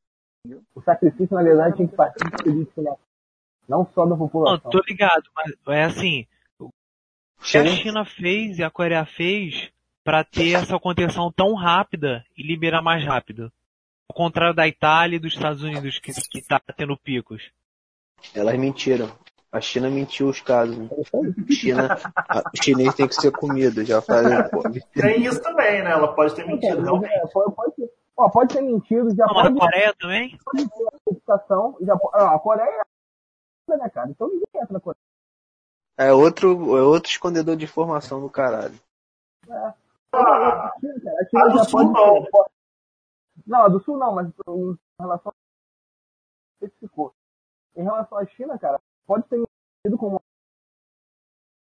O sacrifício, na verdade, tem que partir do político, né? Não só da Não, população. tô ligado, mas é assim, o que a China fez e a Coreia fez pra ter essa contenção tão rápida e liberar mais rápido. Ao contrário da Itália e dos Estados Unidos, que, que tá tendo picos. Elas mentiram. A China mentiu os casos. né? China, a- o chinês tem que ser comido, já falei. Tem isso também, né? Ela pode ter mentido, realmente. É, pode, pode, ser, ó, pode ser mentido, já Não, pode a Coreia também? ter educação, já pode, ah, a Coreia é né, cara? Então ninguém entra na Coreia. É outro, é outro escondedor de informação do caralho. Ah, A China, cara, a a do já Sul pode, não. pode- Não, a do Sul não, mas em relação a especificou. Em relação à China, cara, pode ser mentido como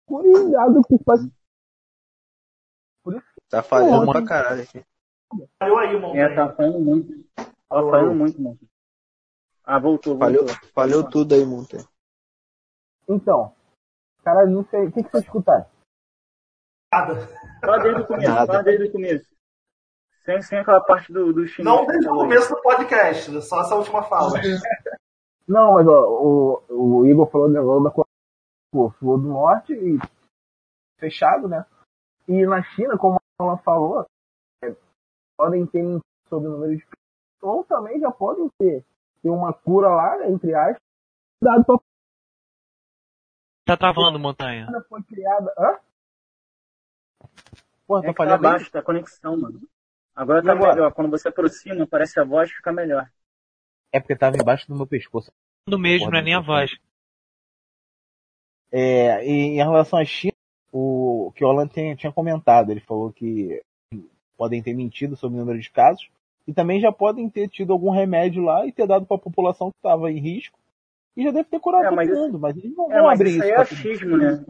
cuidado que faz Tá falhando Pô, pra caralho aqui. Falhou aí, É, Montanha. tá falando muito. Tá falando muito, mano. Ah, voltou, voltou. Falhou, falhou tudo aí, Montanha. Então, cara, não sei, o que, que vocês escutaram? Nada. Fala desde o começo, Nada. fala desde o começo. Sem, sem aquela parte do, do chinês. Não desde o começo do podcast, só essa última fala. Não, mas ó, o, o Igor falou do negócio da Coreia do Norte e fechado, né? E na China, como ela falou, é, podem ter sobre o número de ou também já podem ter, ter uma cura lá, entre aspas, dado pra Tá travando, montanha. Foi criada. Hã? Porra, É tá tá falhando aí? abaixo da conexão, mano. Agora tá agora? melhor. Quando você aproxima, parece a voz, fica melhor. É porque tava embaixo do meu pescoço. Do mesmo, não é nem a voz. É, e em relação à China, o que o Alan tinha, tinha comentado, ele falou que podem ter mentido sobre o número de casos e também já podem ter tido algum remédio lá e ter dado para a população que estava em risco e já deve ter curado É, todo mas isso- mundo, mas eles não É, vão mas abrir isso isso. aí é todo achismo, né?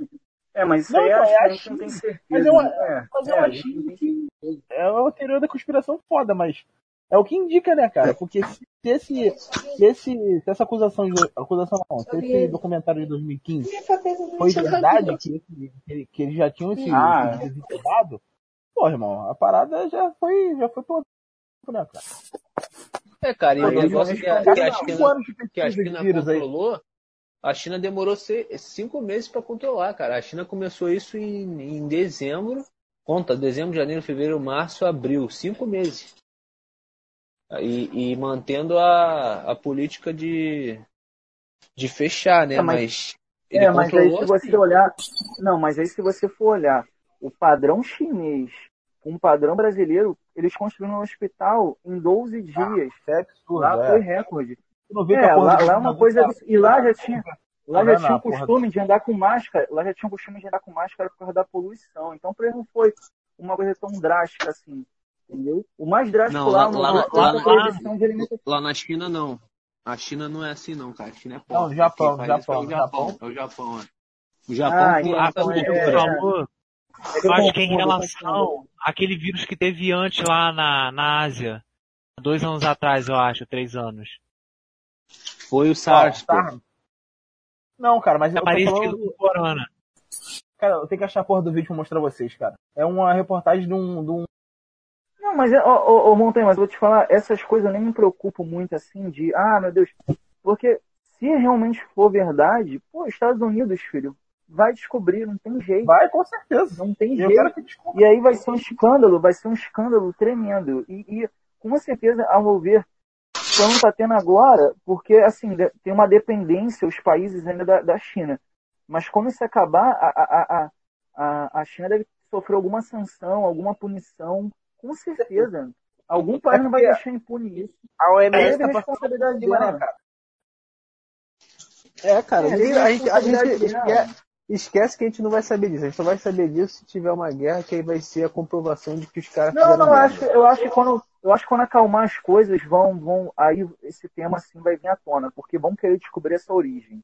É, mas isso Não, aí é então, é achismo, a gente achismo. não tem certeza. Mas eu- É, Mas eu é, achei que é uma teoria da conspiração foda, mas é o que indica, né, cara? Porque se esse, se esse, se essa acusação, de, acusação não, se esse documentário de 2015 foi verdade, que, que, que eles já tinham esse, Ah. esse desenterrado, pô, irmão, a parada já foi, já foi pro né, cara? É, cara, e o negócio que a, responderam que a China, que a China aí. controlou, a China demorou cinco meses para controlar, cara. A China começou isso em, em dezembro, conta, dezembro, janeiro, fevereiro, março, abril, cinco meses. E, e mantendo a, a política de, de fechar, né? É, mas- mas, ele É, mas aí se você assim. olhar. Não, mas aí se você for olhar o padrão chinês com o padrão brasileiro, eles construíram um hospital em 12 dias. Isso é absurdo, Lá é. foi recorde. É, lá, lá é uma governador coisa. tá- E lá já tinha. Lá já tinha o porra costume de andar com máscara. Lá já tinha o costume de andar com máscara por causa da poluição. Então, pra eles não foi uma coisa tão drástica assim. Entendeu? O mais drástico Não, lá, lá- lá- lá- lá- proibição de alimentação. Lá na China, não. A China não é assim, não, cara. A China é Não, pobre. Japão, faz isso Japão, é o Japão. É o Japão, é. O Japão Ah, então, A que é- cultura. É eu acho que é em relação confundo. àquele vírus que teve antes lá na, na Ásia. Dois anos atrás, eu acho, três anos. Foi o SARS, pô. Tá. Não, cara, mas É eu parecido falando, com o Corona. cara, eu tenho que achar a porra do vídeo pra mostrar pra vocês, cara. É uma reportagem de um, de um Não, mas, ô, ô, ô, Montanha, mas eu vou te falar, essas coisas eu nem me preocupo muito assim de, ah, meu Deus, porque se realmente for verdade, pô, Estados Unidos, filho, vai descobrir, não tem jeito, vai com certeza. não tem eu jeito. E aí vai ser um escândalo, vai ser um escândalo tremendo. E, e com certeza, ao meu ver, só não está tendo agora, porque assim, tem uma dependência os países ainda da, da China. Mas quando isso acabar, a, a, a, a, a China deve sofrer alguma sanção, alguma punição, com certeza. Algum país não vai deixar impune isso. A OMS é tá passando responsabilidade por cima, né, cara? É, cara, É, a gente, é a gente- a gente esquece, esquece que a gente não vai saber disso. A gente só vai saber disso se tiver uma guerra, que aí vai ser a comprovação de que os caras Não, não, eu acho, eu acho que quando eu acho que quando acalmar as coisas vão, vão, aí esse tema assim vai vir à tona, porque vão querer descobrir essa origem.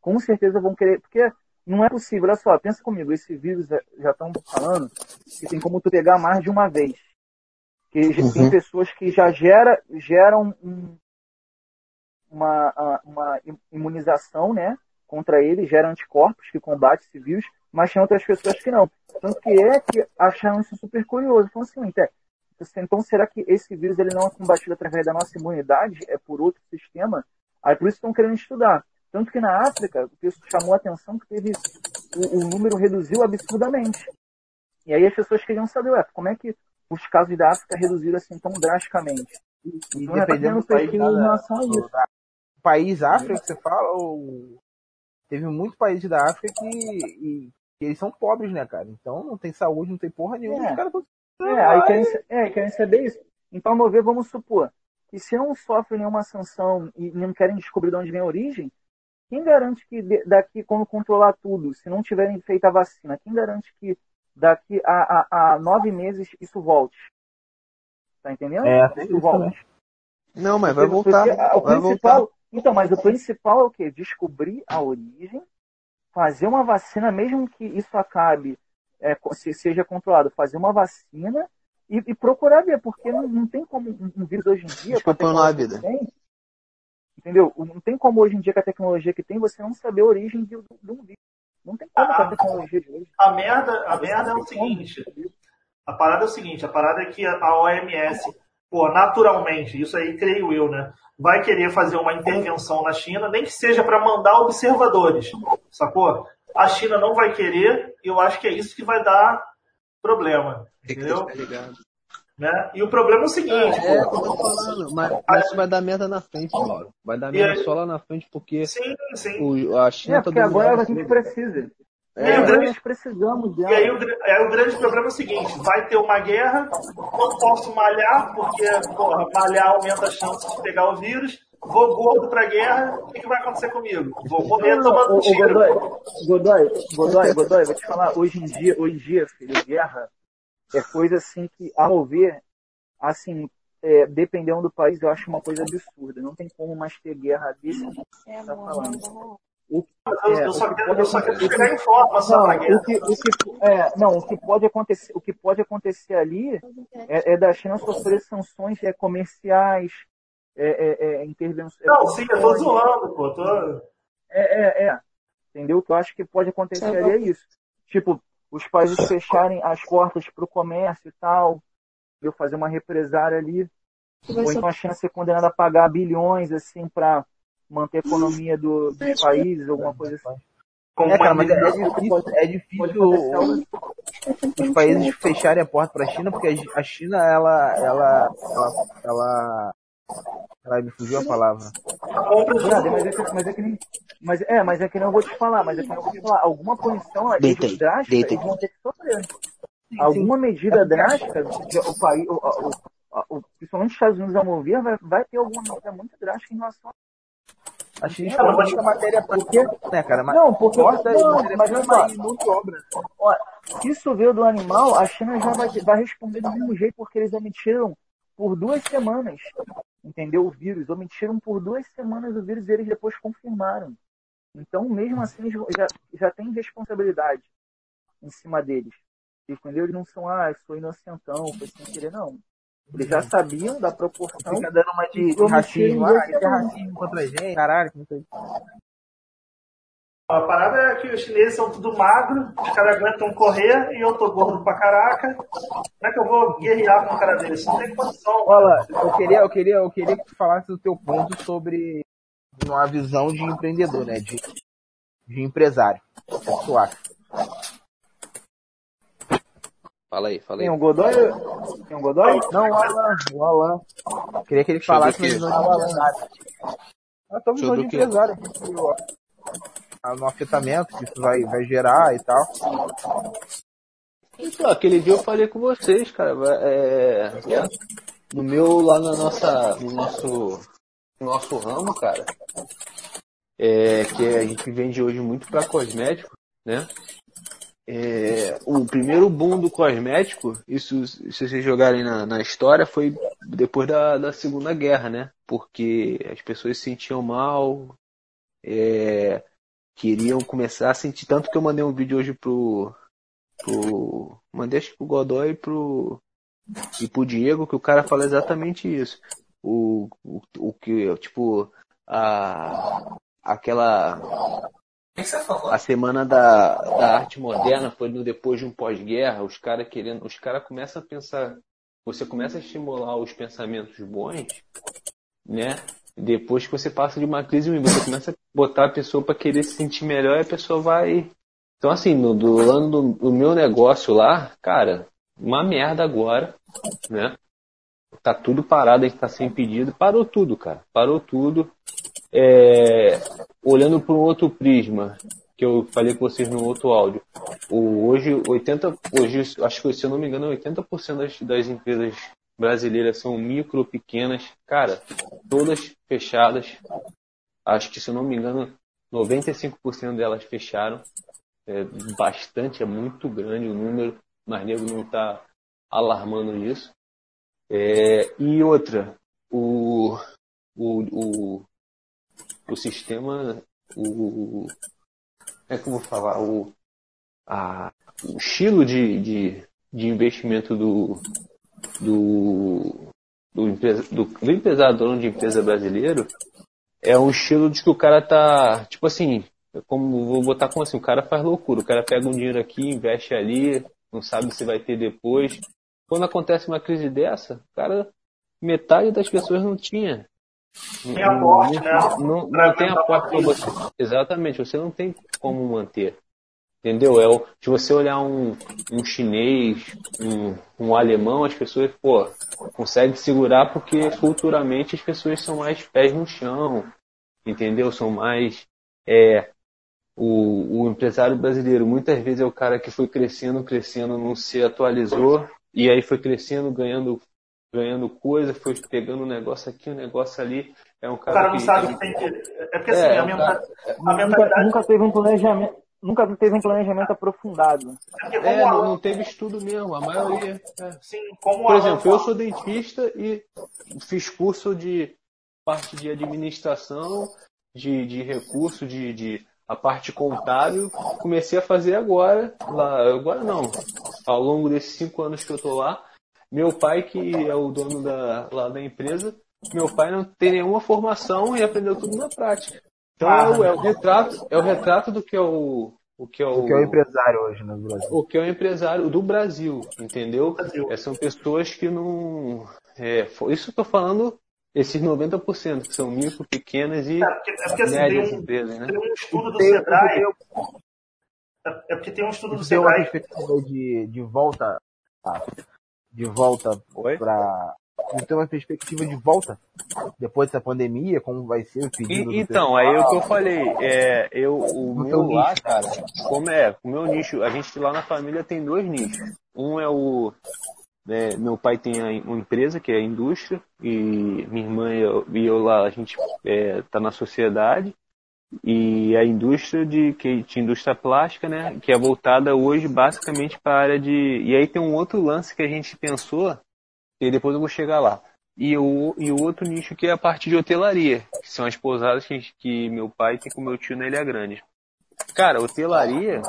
Com certeza vão querer, porque não é possível, olha só, pensa comigo, esse vírus já estão falando que tem como tu pegar mais de uma vez. Que já- tem Uhum. pessoas que já gera, geram um- uma, uma imunização, né, contra ele, gera anticorpos que combate esse vírus, mas tem outras pessoas que não. Tanto que é que acharam isso super curioso. Então, assim, até, então será que esse vírus ele não é combatido através da nossa imunidade? É por outro sistema? Aí por isso estão querendo estudar. Tanto que na África, o pessoal chamou a atenção que teve o, o número reduziu absurdamente. E aí as pessoas queriam saber, ué, como é que os casos da África reduziram assim tão drasticamente? E Então já tá dependendo do país, em relação a isso. o país África que você fala, ou... teve muitos países da África que, e- que eles são pobres, né, cara? Então não tem saúde, não tem porra nenhuma. É. Os caras tão- É, aí querem, é, querem saber isso. Então, meu ver, vamos supor que se não sofrem nenhuma sanção e não querem descobrir de onde vem a origem, quem garante que daqui, quando controlar tudo, se não tiverem feito a vacina, quem garante que daqui a, a, a nove meses isso volte? Tá entendendo? É, isso também. Não, mas vai voltar. porque Vai voltar. principal, então, mas o principal é o quê? Descobrir a origem, fazer uma vacina, mesmo que isso acabe, é, seja controlado, fazer uma vacina e, e procurar ver, porque não, não tem como um, vírus hoje em dia, Desculpa a tecnologia vida. tem, entendeu? Não tem como hoje em dia, com a tecnologia que tem, você não saber a origem de, de um vírus. Não tem como com a tecnologia de hoje. A merda, a Você merda é o seguinte. A parada é o seguinte, a parada é que a OMS, pô, naturalmente, isso aí creio eu, né? Vai querer fazer uma intervenção na China, nem que seja para mandar observadores, sacou? A China não vai querer, e eu acho que é isso que vai dar problema, Tem que entendeu? Né? E o problema é o seguinte, É, é, pô. eu tô falando, mas, mas isso vai dar merda na frente, Mauro. Vai dar merda aí- só lá na frente, porque Sim, sim. o, a China É, tá porque agora a gente precisa. E aí o É, grande- nós precisamos E aí o, aí o grande problema é o seguinte, vai ter uma guerra, não posso malhar, porque porra, malhar aumenta a chance de pegar o vírus, vou gordo pra guerra, o que, que vai acontecer comigo? Vou morrer Não, tomando ô, tiro. Godoy, Godoy, Godoy, Godoy, vou te falar, hoje em dia, hoje em dia, filho, guerra é coisa assim que, ao meu ver, assim, é, dependendo do país, eu acho uma coisa absurda. Não tem como mais ter guerra desse que você tá falando. O, Eu, é, eu só quero, pode eu só quero acontecer- chegar em forma Não, pra guerra. o que, o que, é, não, o que pode acontecer, o que pode acontecer ali é, é da China sofrer sanções é, comerciais, é, é, é, intervenções. Não, sim, eu tô zoando, pô. Tô... É, é, é. Entendeu? O que eu acho que pode acontecer ali é isso. Tipo, os países fecharem as portas pro comércio e tal, eu fazer uma represária ali, ou então a China ser condenada a pagar bilhões, assim, pra manter a economia do, dos países, alguma coisa assim. Como É, cara, mas é, é difícil, é difícil algo os países fecharem a porta para a China, porque a- a China, ela, ela, ela, ela, ela me fugiu a palavra. Brother, mas é que, mas é que nem. Mas, é, mas é que não vou te falar, mas é que não vou te falar. Alguma punição Deita aí, drástica eles vão ter que sofrer. Alguma medida drástica, o país, o, o, o, principalmente os Estados Unidos a mover, vai, vai ter alguma medida muito drástica em relação a. A China Cara, mas- exporta matéria-prima, né, cara? Mas Não, porque. exporta Não, mas olha só, olha, se isso veio do animal, a China já vai, vai responder do mesmo jeito, porque eles emitiram por duas semanas, entendeu? O vírus. Omitiram por duas semanas o vírus e eles depois confirmaram. Então, mesmo assim, já, já tem responsabilidade em cima deles. Entendeu? Eles não são, ah, eu sou inocentão, foi sem querer, não. Eles já sabiam da proporção. Fica dando uma de, de racismo. Ah, é racismo contra a gente. Caralho. A parada é que os chineses são tudo magro, os caras aguentam correr e eu tô gordo pra caraca. Como é que eu vou guerrear com um cara desse? Não tem condição. Olha, eu queria, eu queria, eu queria que tu falasse do teu ponto sobre uma visão de empreendedor, né? De, de empresário. O que tu acha? Fala aí, fala aí. Tem um Godoy? Tem um Godoy? Não, o Alan, o Alan. Queria que ele Deixa falasse de empresário. Nós estamos Deixa eu visão de o empresário. Ah, No afetamento que isso vai, vai gerar e tal. Então, aquele dia eu falei com vocês, cara. É, no meu, lá na nossa, no nosso, no nosso ramo, cara, é, que a gente vende hoje muito para cosmético, né? É, o primeiro boom do cosmético, isso se vocês jogarem na, na história, foi depois da, da Segunda Guerra, né? Porque as pessoas se sentiam mal, é, queriam começar a sentir. Tanto que eu mandei um vídeo hoje pro, pro. Mandei acho que pro Godoy e pro. E pro Diego, que o cara fala exatamente isso. O, o, o que, tipo, a. Aquela. A semana da, da arte moderna foi no depois de um pós-guerra, os caras querendo. Os caras começam a pensar. Você começa a estimular os pensamentos bons, né? Depois que você passa de uma crise, você começa a botar a pessoa para querer se sentir melhor e a pessoa vai. Então, assim, no, do ano do, do meu negócio lá, cara, uma merda agora, né? Tá tudo parado, a gente tá sem pedido. Parou tudo, cara. Parou tudo. É, olhando para um outro prisma, que eu falei com vocês no outro áudio. O, hoje, 80, hoje, acho que se eu não me engano, 80% das, das empresas brasileiras são micro, pequenas, cara, todas fechadas. Acho que, se eu não me engano, 95% delas fecharam. É bastante, é muito grande o número, mas nego não está alarmando isso. É, e outra, o, o, o, o sistema, o, é como falar, o, a, o estilo de, de, de investimento do, do, do, empresa, do, do empresário dono de empresa brasileiro é um estilo de que o cara tá, tipo assim, como vou botar como assim, o cara faz loucura, o cara pega um dinheiro aqui, investe ali, não sabe se vai ter depois. Quando acontece uma crise dessa, cara, metade das pessoas não tinha. Tem aporte, não, né? Não, Pra não tem aporte pra uma você. Exatamente, você não tem como manter. Entendeu? É o, se você olhar um, um chinês, um, um alemão, as pessoas, pô, conseguem segurar porque culturalmente as pessoas são mais pés no chão, entendeu? São mais, é, o, o empresário brasileiro muitas vezes é o cara que foi crescendo, crescendo, não se atualizou, e aí foi crescendo, ganhando, ganhando coisa, foi pegando um negócio aqui, um negócio ali. É um O cara, cara não que, sabe que tem que. É porque assim, É, a, o menta- cara- a Nunca, mentalidade. nunca teve um planejamento. Nunca teve um planejamento aprofundado. É não, não teve estudo mesmo, a maioria. é. Sim, como Por exemplo, eu sou dentista e fiz curso de parte de administração, de, de recurso, de, de a parte contábil. Comecei a fazer agora, lá, agora não, ao longo desses cinco anos que eu tô lá. Meu pai, que é o dono da, lá da empresa, meu pai não tem nenhuma formação e aprendeu tudo na prática. Então Ah. é, o, é o retrato, é o retrato do que é o, o que é o, O que é o empresário hoje no Brasil. o que é o empresário do Brasil, entendeu? Brasil. É, são pessoas que não. É, isso eu tô falando, esses 90%, que são micro, pequenas e É porque, é porque assim, tem médias um, empresas, né? tem um estudo do Tem- Sebrae. tem- É porque tem um estudo do Tem uma Sebrae. perspectiva de, de volta. tá? De volta Oi? Para. Tem uma perspectiva de volta depois dessa pandemia, como vai ser o pedido do E- então, aí é o que eu falei, é, eu, o No meu lá, nicho. cara, como é, o meu nicho, a gente lá na família tem dois nichos. Um é o, né, meu pai tem uma empresa que é a indústria, e minha irmã e eu, e eu lá, a gente é, tá na sociedade, e a indústria de, que, de indústria plástica, né, que é voltada hoje basicamente para a área de, e aí tem um outro lance que a gente pensou, e depois eu vou chegar lá. E o, e o outro nicho que é a parte de hotelaria, que são as pousadas que, que meu pai tem com meu tio na Ilha Grande. Cara, hotelaria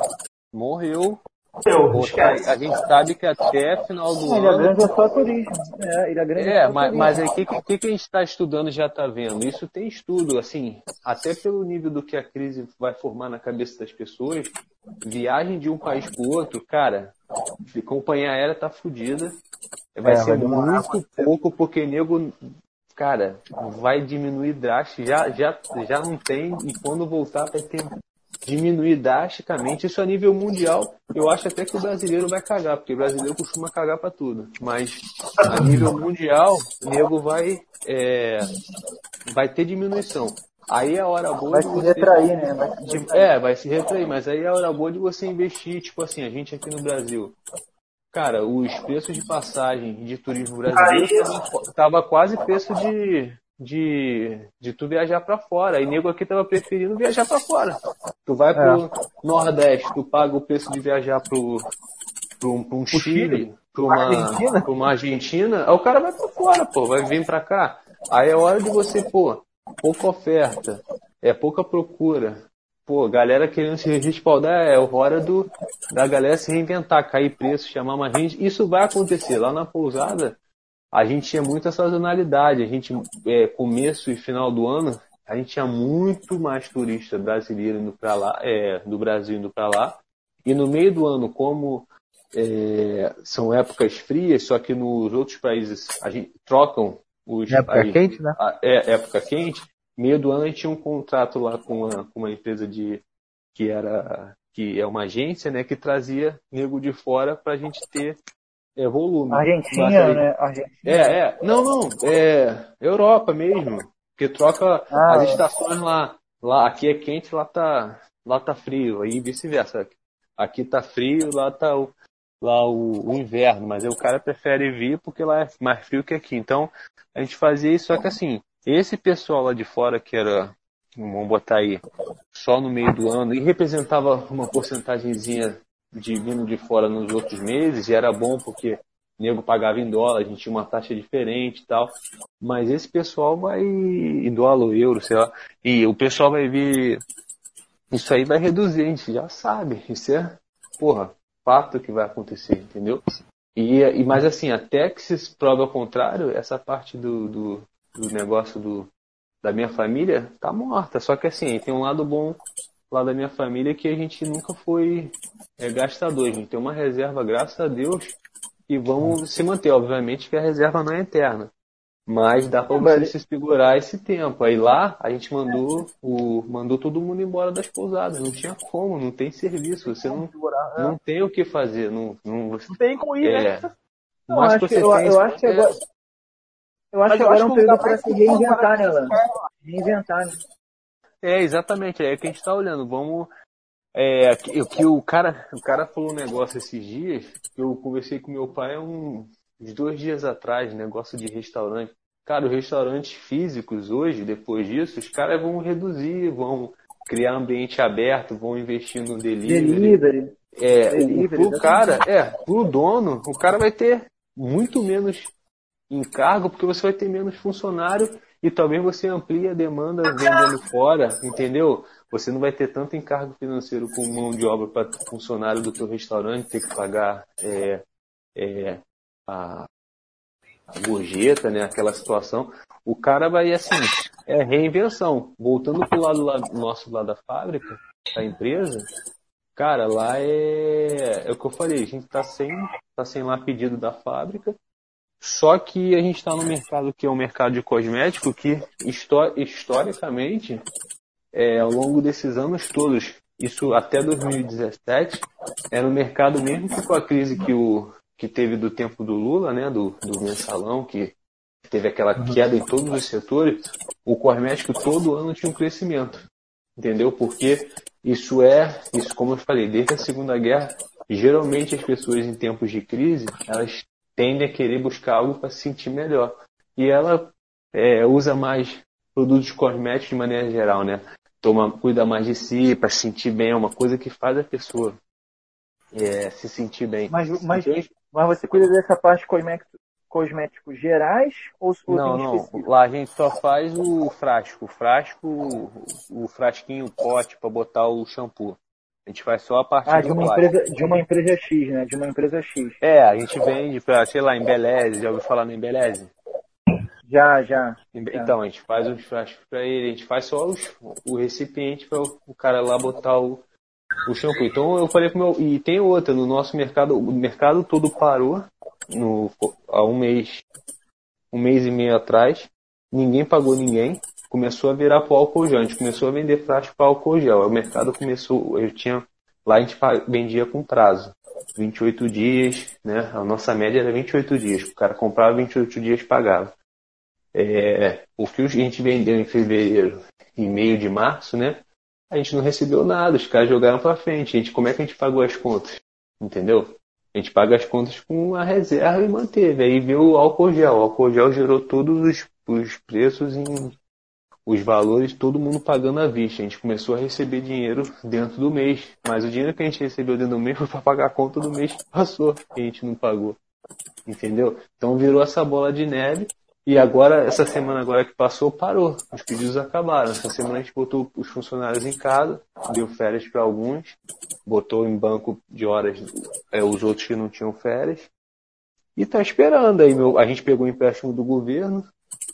morreu. Eu, esquece. A gente sabe que até final do Ilha ano. Grande é só turismo. É, Ilha Grande É, só mas, turismo. mas aí o que, que, que a gente está estudando e já está vendo? Isso tem estudo, assim, até pelo nível do que a crise vai formar na cabeça das pessoas, viagem de um país para o outro, cara, de companhia aérea tá fodida. Vai É, ser vai muito pouco, porque nego, cara, vai diminuir drástico, já, já, já não tem, e quando voltar vai ter diminuir drasticamente. Isso a nível mundial, eu acho até que o brasileiro vai cagar, porque o brasileiro costuma cagar pra tudo. Mas a nível mundial, o nego vai, é, vai ter diminuição. Aí é a hora boa Vai de se você. retrair, né? Vai se de- é, vai se retrair, mas aí é a hora boa de você investir, tipo assim, a gente aqui no Brasil. Cara, os preços de passagem de turismo brasileiro tava, quase preço de, de, de tu viajar pra fora. E nego aqui tava preferindo viajar pra fora. Tu vai pro Nordeste, tu paga o preço de viajar pro, pro, pro um Chile, Chile? pra uma, Argentina? pra uma Argentina, aí o cara vai pra fora, pô, vai vir pra cá. Aí é hora de você, pô, pouca oferta, é pouca procura. Pô, galera querendo se respaldar, é hora do, da galera se reinventar, cair preço, chamar mais gente. Isso vai acontecer. Lá na pousada, a gente tinha muita sazonalidade. A gente, é, começo e final do ano, a gente tinha muito mais turista brasileiro indo pra lá, é, do Brasil indo pra lá. E no meio do ano, como é, são épocas frias, só que nos outros países a gente trocam os Época quente, né? a- é, época quente. Meio do ano a gente tinha um contrato lá com uma, com uma empresa de que era que é uma agência, né, que trazia nego de fora pra gente ter é, volume. Argentina, aí- né? Argentina. é, é. Não, não. É Europa mesmo. Porque troca Ah, as estações lá. Lá aqui é quente, lá tá, lá tá frio. Aí vice-versa. Aqui tá frio, lá tá o, lá o, o inverno. Mas aí o cara prefere vir porque lá é mais frio que aqui. Então a gente fazia isso, só que assim, esse pessoal lá de fora que era, vamos botar aí, só no meio do ano e representava uma porcentagemzinha de vindo de fora nos outros meses, e era bom porque o nego pagava em dólar, a gente tinha uma taxa diferente e tal. Mas esse pessoal vai em dólar, ou euro, sei lá, e o pessoal vai vir. Isso aí vai reduzir, a gente já sabe. Isso é, porra, fato que vai acontecer, entendeu? E, e mas assim, até que se prove ao contrário, essa parte do, do, do negócio do, da minha família tá morta. Só que assim, tem um lado bom lá da minha família que a gente nunca foi é, gastador. A gente tem uma reserva, graças a Deus, e vamos se manter. Obviamente que a reserva não é eterna. Mas dá pra você se segurar esse tempo. Aí lá a gente mandou o mandou todo mundo embora das pousadas. Não tinha como, não tem serviço. Você não, não tem o que fazer. Não, não, Não tem como ir, é, né? Eu Mas acho que, você eu, eu acho que agora, eu acho Mas que eu agora acho é um que o período para se reinventar, né, formal Lan? Reinventar, né? É, exatamente, é que a gente está olhando. Vamos É, que, que o cara, o cara falou um negócio esses dias, que eu conversei com meu pai um, uns dois dias atrás, negócio de restaurante. Cara, os restaurantes físicos hoje, depois disso, os caras vão reduzir, vão criar ambiente aberto, vão investir no delivery. Delivery. É, Delivery, o, pro cara, é, pro dono, o cara vai ter muito menos encargo, porque você vai ter menos funcionário e talvez você amplie a demanda vendendo fora, entendeu? Você não vai ter tanto encargo financeiro com mão de obra para funcionário do teu restaurante, ter que pagar é, é, a, a gorjeta, né? Aquela situação. O cara vai assim, é reinvenção. Voltando pro lado lá, nosso lá da fábrica, da empresa, cara, lá é, é o que eu falei, a gente tá sem, tá sem lá pedido da fábrica. Só que a gente está no mercado que é um mercado de cosmético que histo- historicamente, é, ao longo desses anos todos, isso até 2017, era um mercado mesmo que com a crise que, o, que teve do tempo do Lula, né, do, do mensalão, que teve aquela queda em todos os setores, o cosmético todo ano tinha um crescimento. Entendeu? Porque isso é, isso como eu falei, desde a Segunda Guerra, geralmente as pessoas em tempos de crise, elas tendem a querer buscar algo para se sentir melhor. E ela é, usa mais produtos cosméticos de maneira geral, né? Toma, cuida mais de si, para se sentir bem, é uma coisa que faz a pessoa é, se sentir bem. Mas, mas, Entende? mas você cuida dessa parte cosmético, cosméticos gerais ou, ou Não, não. Lá a gente só faz o frasco. O frasco, o frasquinho, o pote para botar o shampoo. A gente faz só a parte Ah, de uma plástico. empresa, de uma empresa X, né? De uma empresa X. É, a gente vende pra, sei lá, Embeleze. Já ouviu falar no Embeleze? Já, já. Então, a gente faz os frascos pra ele. A gente faz só os, o recipiente para o, o cara lá botar o, o shampoo. Então eu falei pro meu... E tem outra, no nosso mercado, o mercado todo parou no, há um mês, um mês e meio atrás. Ninguém pagou ninguém. Começou a virar pro álcool gel. A gente começou a vender frasco para álcool gel. O mercado começou, eu tinha, lá a gente vendia com prazo. 28 dias, né? A nossa média era 28 dias. O cara comprava 28 dias pagava. É, o que a gente vendeu em fevereiro e meio de março, né? A gente não recebeu nada, os caras jogaram pra frente. A gente, como é que a gente pagou as contas? Entendeu? A gente paga as contas com a reserva e manteve. Aí veio o álcool gel. O álcool gel gerou todos os, os preços em os valores, todo mundo pagando à vista. A gente começou a receber dinheiro dentro do mês. Mas o dinheiro que a gente recebeu dentro do mês foi para pagar a conta do mês que passou, que a gente não pagou. Entendeu? Então virou essa bola de neve. E agora, essa semana agora que passou, parou. Os pedidos acabaram. Essa semana a gente botou os funcionários em casa, deu férias para alguns, botou em banco de horas é, os outros que não tinham férias. E tá esperando aí, meu. A gente pegou o empréstimo do governo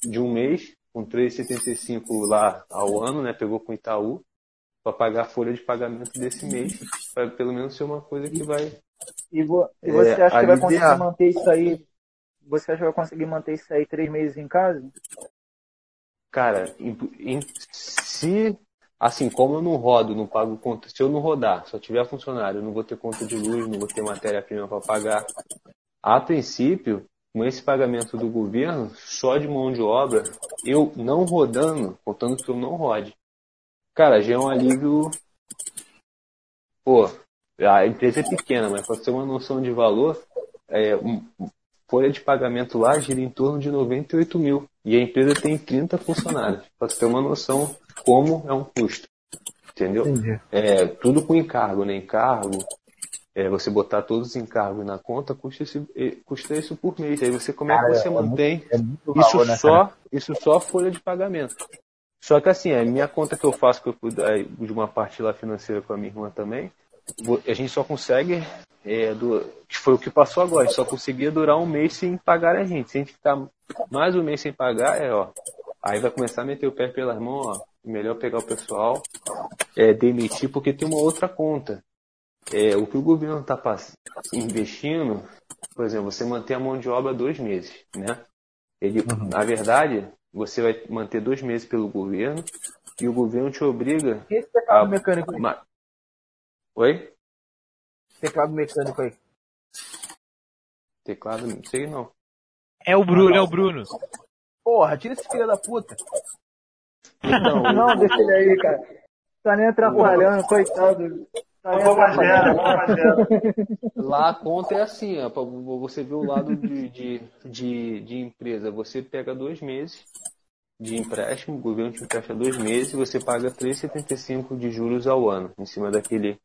de um mês, com 3,75 lá ao ano, né? Pegou com o Itaú, para pagar a folha de pagamento desse mês. Para pelo menos ser uma coisa que vai. E, vo- e É, você acha que vai conseguir manter isso aí? Você acha que vai conseguir manter isso aí três meses em casa? Cara, em- em- se. Assim, como eu não rodo, não pago conta. Se eu não rodar, só tiver funcionário, eu não vou ter conta de luz, não vou ter matéria-prima para pagar. A princípio, com esse pagamento do governo, só de mão de obra, eu não rodando, contando que eu não rode. Cara, já é um alívio. Pô, a empresa é pequena, mas para ter uma noção de valor, é, um- folha de pagamento lá gira em torno de 98 mil. E a empresa tem 30 funcionários. Para ter uma noção como é um custo. Entendeu? É, tudo com encargo, né? Encargo. É, você botar todos os encargos na conta custa, esse, custa isso por mês. Aí você, como é que você é muito- mantém É muito isso valor, né, só, cara? isso só folha de pagamento. Só que assim, a minha conta que eu faço, que eu cuido de uma parte lá financeira com a minha irmã também, a gente só consegue, é, do, que foi o que passou agora, a gente só conseguia durar um mês sem pagar a gente. Se a gente ficar mais um mês sem pagar, é ó, aí vai começar a meter o pé pelas mãos, ó, melhor pegar o pessoal, é, demitir, porque tem uma outra conta. É, o que o governo está investindo, por exemplo, você manter a mão de obra dois meses, né? Ele, na verdade, você vai manter dois meses pelo governo e o governo te obriga E esse teclado Ah, mecânico aí? Ma- Oi? Teclado mecânico aí. Teclado? Não sei não. É o Bruno, é o Bruno. Porra, tira esse filho da puta. Não, Não, deixa ele aí, cara. Tá nem atrapalhando, coitado. Lá a conta é assim, ó, você ver o lado de, de, de, de empresa. Você pega dois meses de empréstimo, o governo te empresta dois meses e você paga 3,75 de juros ao ano, em cima daquele,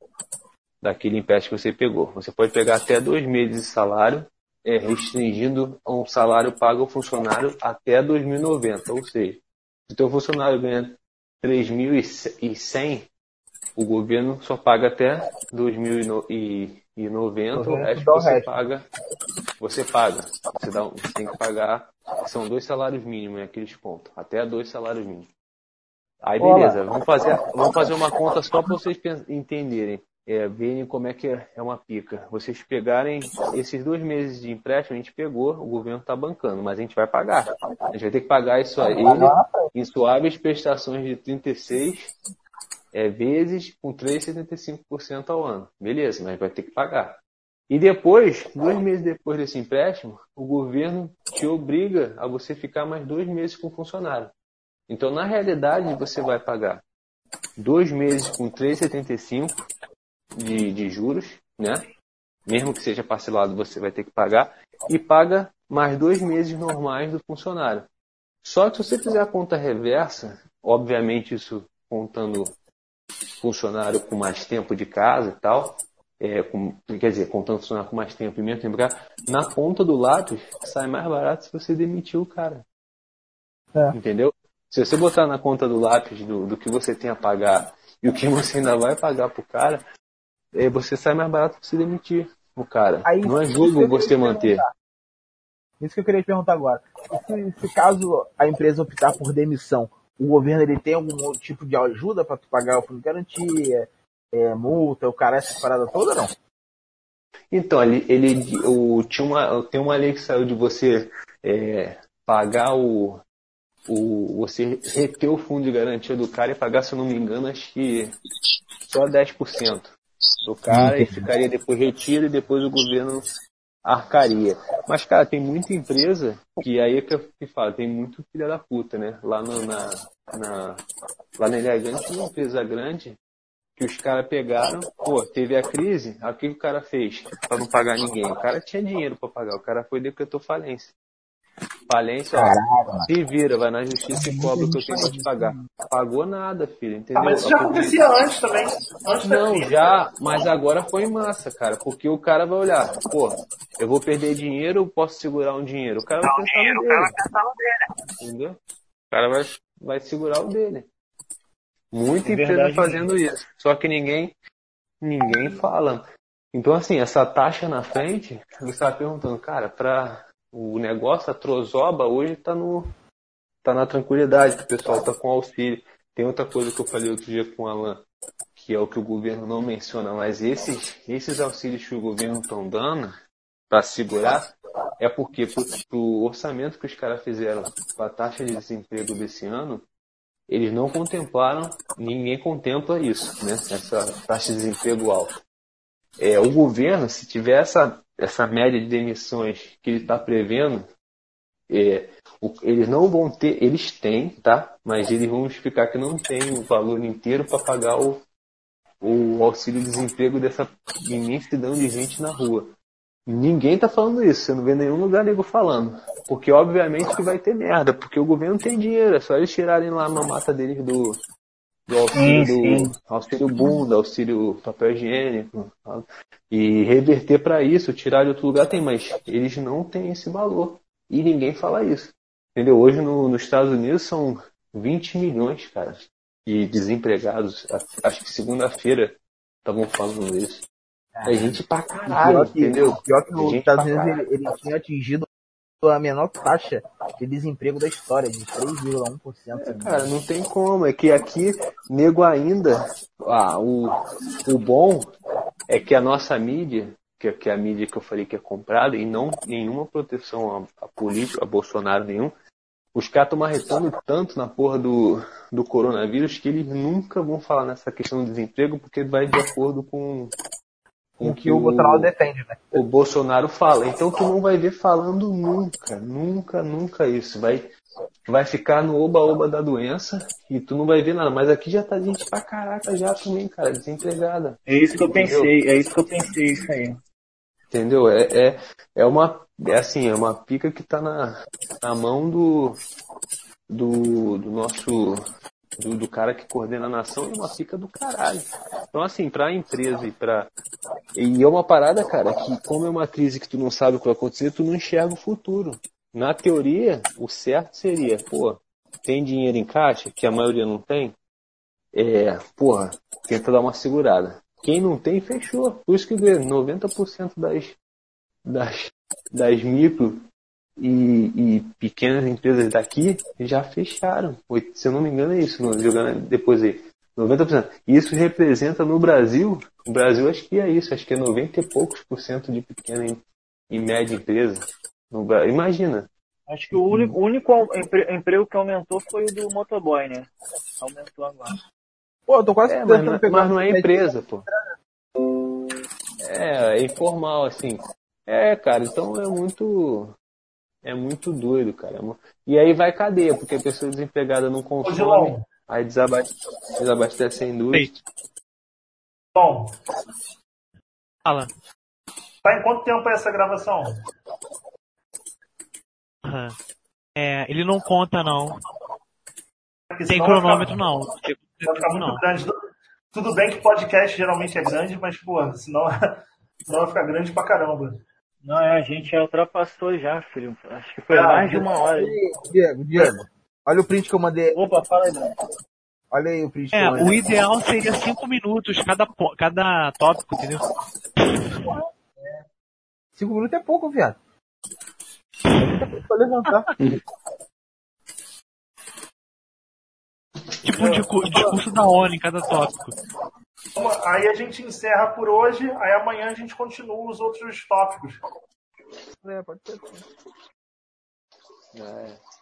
daquele empréstimo que você pegou. Você pode pegar até dois meses de salário, é, restringindo um salário pago ao funcionário até 2090. Ou seja, se o teu funcionário ganha 3.100, o governo só paga até 2090, o resto você paga. Você paga. Você, dá, você tem que pagar. São dois salários mínimos, né, aqueles pontos. Até dois salários mínimos. Aí beleza, vamos fazer, vamos fazer uma conta só para vocês entenderem. É, verem como é que é, é uma pica. Vocês pegarem esses dois meses de empréstimo, a gente pegou, o governo está bancando, mas a gente vai pagar. A gente vai ter que pagar isso a ele em suaves prestações de 36 é, vezes com 3,75% ao ano. Beleza, mas vai ter que pagar. E depois, dois meses depois desse empréstimo, o governo te obriga a você ficar mais dois meses com o funcionário. Então, na realidade, você vai pagar dois meses com 3,75 de, de juros, né? Mesmo que seja parcelado, você vai ter que pagar. E paga mais dois meses normais do funcionário. Só que se você fizer a conta reversa, obviamente isso contando funcionário com mais tempo de casa e tal, é, com, quer dizer, contando funcionário com mais tempo e menos tempo de casa, na ponta do lápis sai mais barato se você demitir o cara. É. Entendeu? Se você botar na conta do lápis do, do que você tem a pagar e o que você ainda vai pagar pro cara, é, você sai mais barato você demitir o cara. Aí, Não é jogo você manter. Isso que eu queria te perguntar agora. Se, se caso a empresa optar por demissão, o governo ele tem algum tipo de ajuda para tu pagar o fundo de garantia, é, multa, o cara essa parada toda não? Então, ele, ele o, tinha uma, tem uma lei que saiu de você é, pagar o, o. Você reter o fundo de garantia do cara e pagar, se eu não me engano, acho que só 10% do cara e ficaria depois retido e depois o governo arcaria. Mas, cara, tem muita empresa que aí é que eu te falo, tem muito filha da puta, né? Lá no, na, na, lá na Elegante, uma empresa grande, que os caras pegaram, pô, teve a crise, aí o que o cara fez para não pagar ninguém? O cara tinha dinheiro para pagar, o cara foi decretou falência. Falência, ó, se vira, vai na justiça e cobra o que eu tenho pra te pagar. Pagou nada, filho, entendeu? Ah, mas isso já acontecia antes também. Antes não, já, mas agora foi massa, cara, porque o cara vai olhar, pô, eu vou perder dinheiro ou posso segurar um dinheiro? O cara vai pensar no dele. Entendeu? O cara vai, vai segurar o dele. Muita é empresa fazendo isso. Só que ninguém, ninguém fala. Então, assim, essa taxa na frente, você está perguntando, cara, para o negócio, a trozoba hoje está no tá na tranquilidade, o pessoal está com auxílio. Tem outra coisa que eu falei outro dia com o Alan, que é o que o governo não menciona, mas esses, esses auxílios que o governo estão dando para segurar é porque para o orçamento que os caras fizeram com a taxa de desemprego desse ano, eles não contemplaram, ninguém contempla isso, né? Essa taxa de desemprego alta. É, o governo, se tiver essa essa média de demissões que ele está prevendo, é, o, eles não vão ter, eles têm, tá? Mas eles vão explicar que não tem o valor inteiro para pagar o, o auxílio-desemprego dessa imensidão de gente na rua. Ninguém tá falando isso, você não vê nenhum lugar nego falando. Porque obviamente que vai ter merda, porque o governo tem dinheiro, é só eles tirarem lá a mamata deles do, do auxílio, sim, sim. Auxílio bunda, auxílio papel higiênico, e reverter para isso, tirar de outro lugar tem, mas eles não têm esse valor. E ninguém fala isso. Entendeu? Hoje no, nos Estados Unidos são 20 milhões, cara, de desempregados. Acho que segunda-feira estavam falando isso. É gente pra caralho, pior que, entendeu? Pior que nos Estados Unidos ele, ele tinha atingido a menor taxa de desemprego da história, de 3,1%. É, cara, não tem como. É que aqui, nego ainda. Ah, o, o bom é que a nossa mídia, que, que é a mídia que eu falei que é comprada, e não nenhuma proteção a, a político, a Bolsonaro nenhum, os caras estão marretando tanto na porra do, do coronavírus que eles nunca vão falar nessa questão do desemprego porque vai de acordo com com o que o Bolsonaro defende, né? O Bolsonaro fala. Então tu não vai ver falando nunca, nunca, nunca isso. Vai vai ficar no oba-oba da doença e tu não vai ver nada. Mas aqui já tá gente pra caraca já também, cara, desempregada. É isso que eu Entendeu? pensei, é isso que eu pensei, isso aí. Entendeu? É, é, é uma. É assim, é uma pica que tá na, na mão do. Do, do nosso. Do, do cara que coordena a nação, é uma pica do caralho. Então, assim, pra empresa e pra. E é uma parada, cara, que como é uma crise que tu não sabe o que vai acontecer, tu não enxerga o futuro. Na teoria, o certo seria, pô, tem dinheiro em caixa, que a maioria não tem? É, porra, tenta dar uma segurada. Quem não tem, fechou. Por isso que vê, 90% das, das, das micro e, e pequenas empresas daqui já fecharam. Se eu não me engano é isso, jogando depois aí. 90%. Isso representa no Brasil, o Brasil acho que é isso, acho que é 90 e poucos por cento de pequena e, e média empresa. Imagina. Acho que o único, o único empre- emprego que aumentou foi o do motoboy, né? Aumentou agora. Pô, eu tô quase É, mas, tentando não- pegar mas não é uma- empresa, pô. É, é informal, assim. É, cara, então é muito. É muito doido, cara. É E aí vai cadeia, porque a pessoa desempregada não consome, aí desabastece, desabastece a indústria. Tom, Fala. tá em quanto tempo é essa gravação? Aham. É, ele não conta, não. Porque Tem cronômetro, ficar- não. Vai ficar muito Não. grande. Tudo bem que podcast geralmente é grande, mas, pô, senão, senão vai ficar grande pra caramba. Não, é, a gente já ultrapassou já, filho. Acho que foi Ah, mais de uma hora. Diego, Diego. Olha o print que eu mandei. Opa, fala aí, Bruno. Olha aí o print que É, eu mandei. o ideal seria cinco minutos cada, cada tópico, entendeu? Cinco minutos é pouco, viado. Pra levantar. Tipo um discu- discurso da ONU em cada tópico. Aí a gente encerra por hoje, aí amanhã a gente continua os outros tópicos. É, pode ser. É.